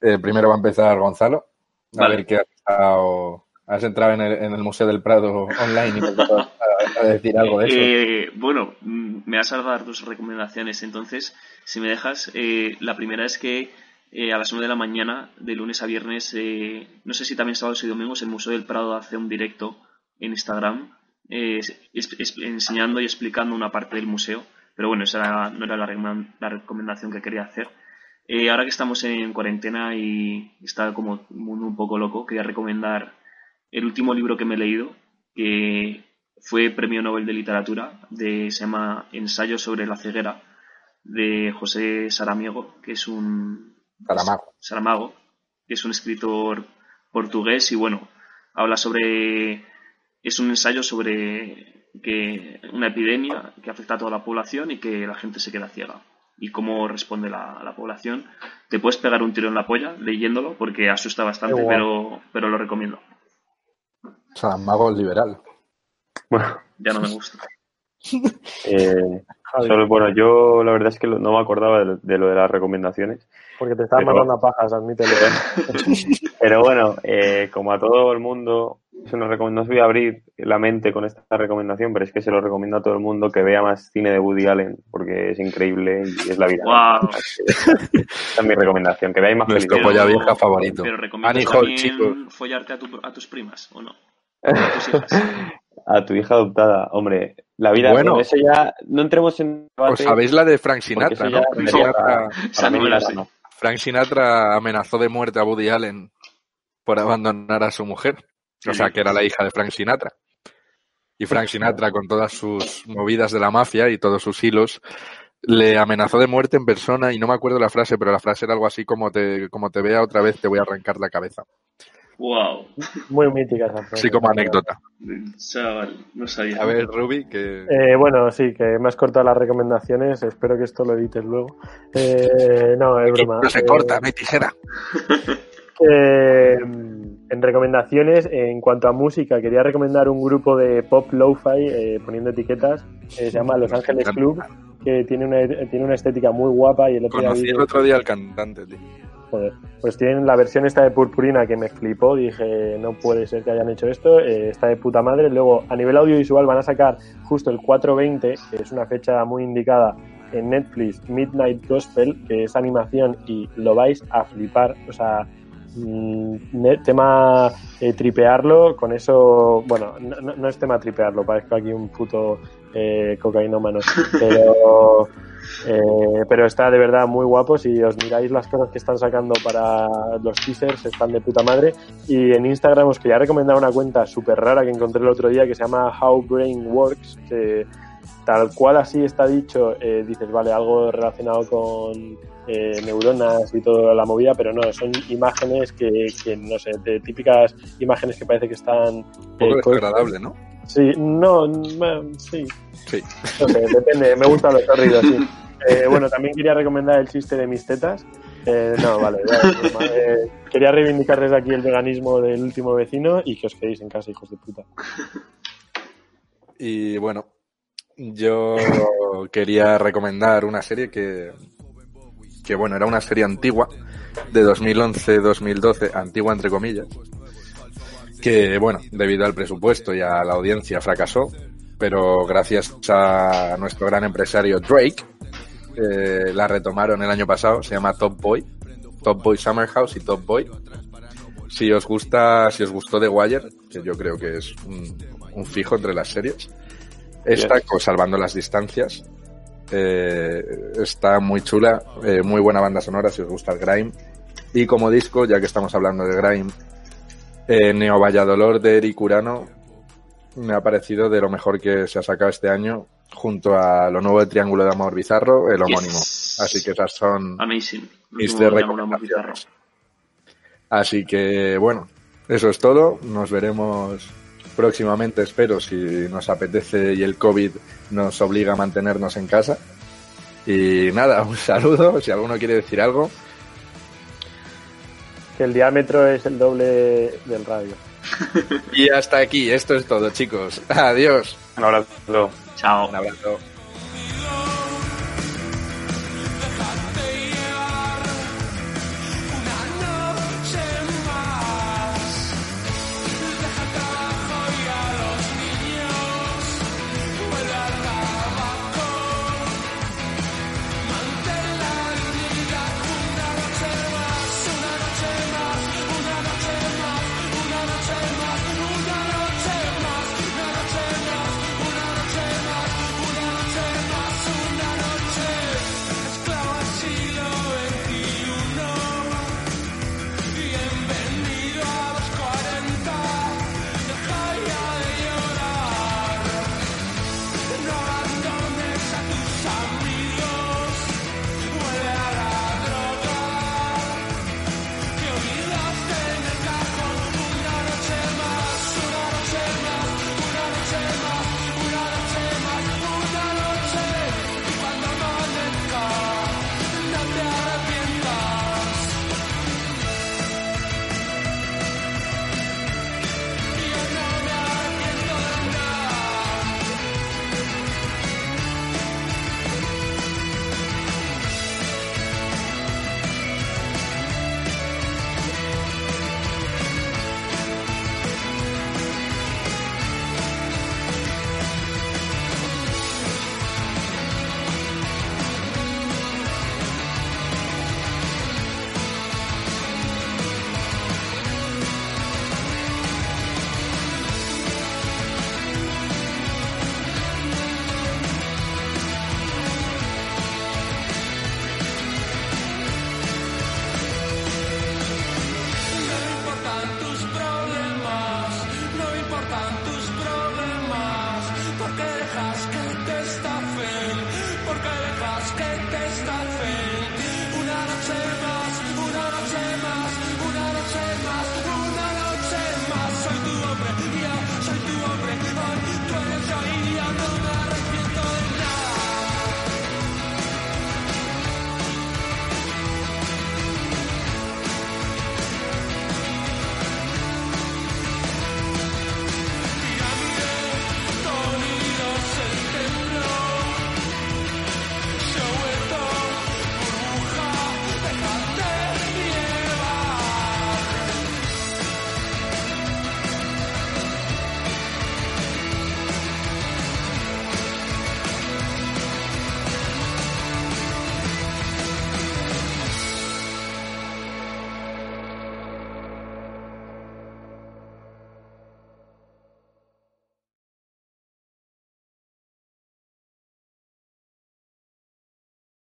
Eh, primero va a empezar Gonzalo. A Vale. ver qué has estado. Has entrado en el, en el Museo del Prado online y me a, a decir algo de eso. Eh, bueno, mm, me vas a dar dos recomendaciones. Entonces, si me dejas, eh, la primera es que eh, a las 9 de la mañana, de lunes a viernes, eh, no sé si también sábados y domingos, el Museo del Prado hace un directo en Instagram eh, es- es- enseñando y explicando una parte del museo. Pero bueno, esa era- no era la, recom- la recomendación que quería hacer. Eh, ahora que estamos en cuarentena y está como un poco loco, quería recomendar el último libro que me he leído, que fue premio Nobel de Literatura, de, se llama Ensayo sobre la ceguera, de José Saramiego, que es un... Saramago. Saramago, que es un escritor portugués y bueno, habla sobre... Es un ensayo sobre que una epidemia que afecta a toda la población y que la gente se queda ciega. Y cómo responde la, la población. Te puedes pegar un tiro en la polla leyéndolo porque asusta bastante, pero, pero lo recomiendo. Saramago liberal. Bueno, Ya no me gusta. Eh, solo- bueno, yo la verdad es que no me acordaba de lo de, lo de las recomendaciones. porque te estás pero- mandando a pajas, admítelo. Pero bueno, eh, como a todo el mundo, es una recom- no os voy a abrir la mente con esta recomendación, pero es que se lo recomiendo a todo el mundo que vea más cine de Woody Allen, porque es increíble y es la vida. Wow. Esa es mi recomendación, que veáis más Nuestro películas. polla vieja favorito. Pero Hall, también follarte a, tu- a tus primas, ¿o no? A tus hijas. A tu hija adoptada, hombre, la vida, Bueno. eso ya, no entremos en ¿Os debate, sabéis la de Frank Sinatra, no? Frank Sinatra, para, para la no. Frank Sinatra amenazó de muerte a Woody Allen por abandonar a su mujer. O sea, que era la hija de Frank Sinatra. Y Frank Sinatra, con todas sus movidas de la mafia y todos sus hilos, le amenazó de muerte en persona y no me acuerdo la frase, pero la frase era algo así como te, como te vea otra vez te voy a arrancar la cabeza. Wow. Muy mítica esa frase. Así como anécdota. Chaval, no sabía. A ver, Ruby, que... Eh, bueno, sí, que me has cortado las recomendaciones. Espero que esto lo edites luego. Eh, no, es broma. no se Eh, corta, no hay tijera. mm, en recomendaciones, en cuanto a música, quería recomendar un grupo de pop lo-fi, eh, poniendo etiquetas, que se llama Los Ángeles Club, que tiene una, tiene una estética muy guapa y el otro día Conocí vi- el otro día al cantante, tío. Joder, pues tienen la versión esta de Purpurina que me flipó, dije, no puede ser que hayan hecho esto, eh, está de puta madre. Luego, a nivel audiovisual van a sacar justo el 420, que es una fecha muy indicada en Netflix, Midnight Gospel, que es animación y lo vais a flipar, o sea, mm, tema eh, tripearlo, con eso, bueno, no, no- no es tema tripearlo, parezco aquí un puto eh, cocainómano, pero... Eh, pero está de verdad muy guapo. Si os miráis las cosas que están sacando para los teasers, están de puta madre. Y en Instagram os quería recomendar una cuenta súper rara que encontré el otro día que se llama How Brain Works. Que tal cual así está dicho, eh, dices, vale, algo relacionado con eh, neuronas y toda la movida, pero no, son imágenes que, que, no sé, de típicas imágenes que parece que están. Un poco eh, co- desagradable, ¿no? Sí, no, sí, Sí. no sé, depende, me gustan los chorridos, sí. Eh, bueno, también quería recomendar el chiste de mis tetas. Eh, no, vale, ya. Eh, quería reivindicar desde aquí el veganismo del último vecino y que os quedéis en casa, hijos de puta. Y bueno, yo quería recomendar una serie que, que bueno, era una serie antigua, de 2011-2012, antigua entre comillas, que bueno, debido al presupuesto y a la audiencia fracasó, pero gracias a nuestro gran empresario Drake, eh, la retomaron el año pasado, se llama Top Boy, Top Boy Summer House y Top Boy. Si os gusta, si os gustó The Wire, que yo creo que es un, un fijo entre las series, esta, salvando las distancias, eh, está muy chula, eh, muy buena banda sonora si os gusta el grime. Y como disco, ya que estamos hablando de grime, eh, Neo Valladolor de Eric Urano me ha parecido de lo mejor que se ha sacado este año, junto a lo nuevo de Triángulo de Amor Bizarro, el homónimo. Yes. Así que esas son Amazing. mis tres recomendaciones. Así que bueno, eso es todo. Nos veremos próximamente, espero, si nos apetece y el COVID nos obliga a mantenernos en casa. Y nada, un saludo. Si alguno quiere decir algo, Que el diámetro es el doble del radio. y hasta aquí. Esto es todo, chicos. Adiós. Un abrazo. Chao. Un abrazo.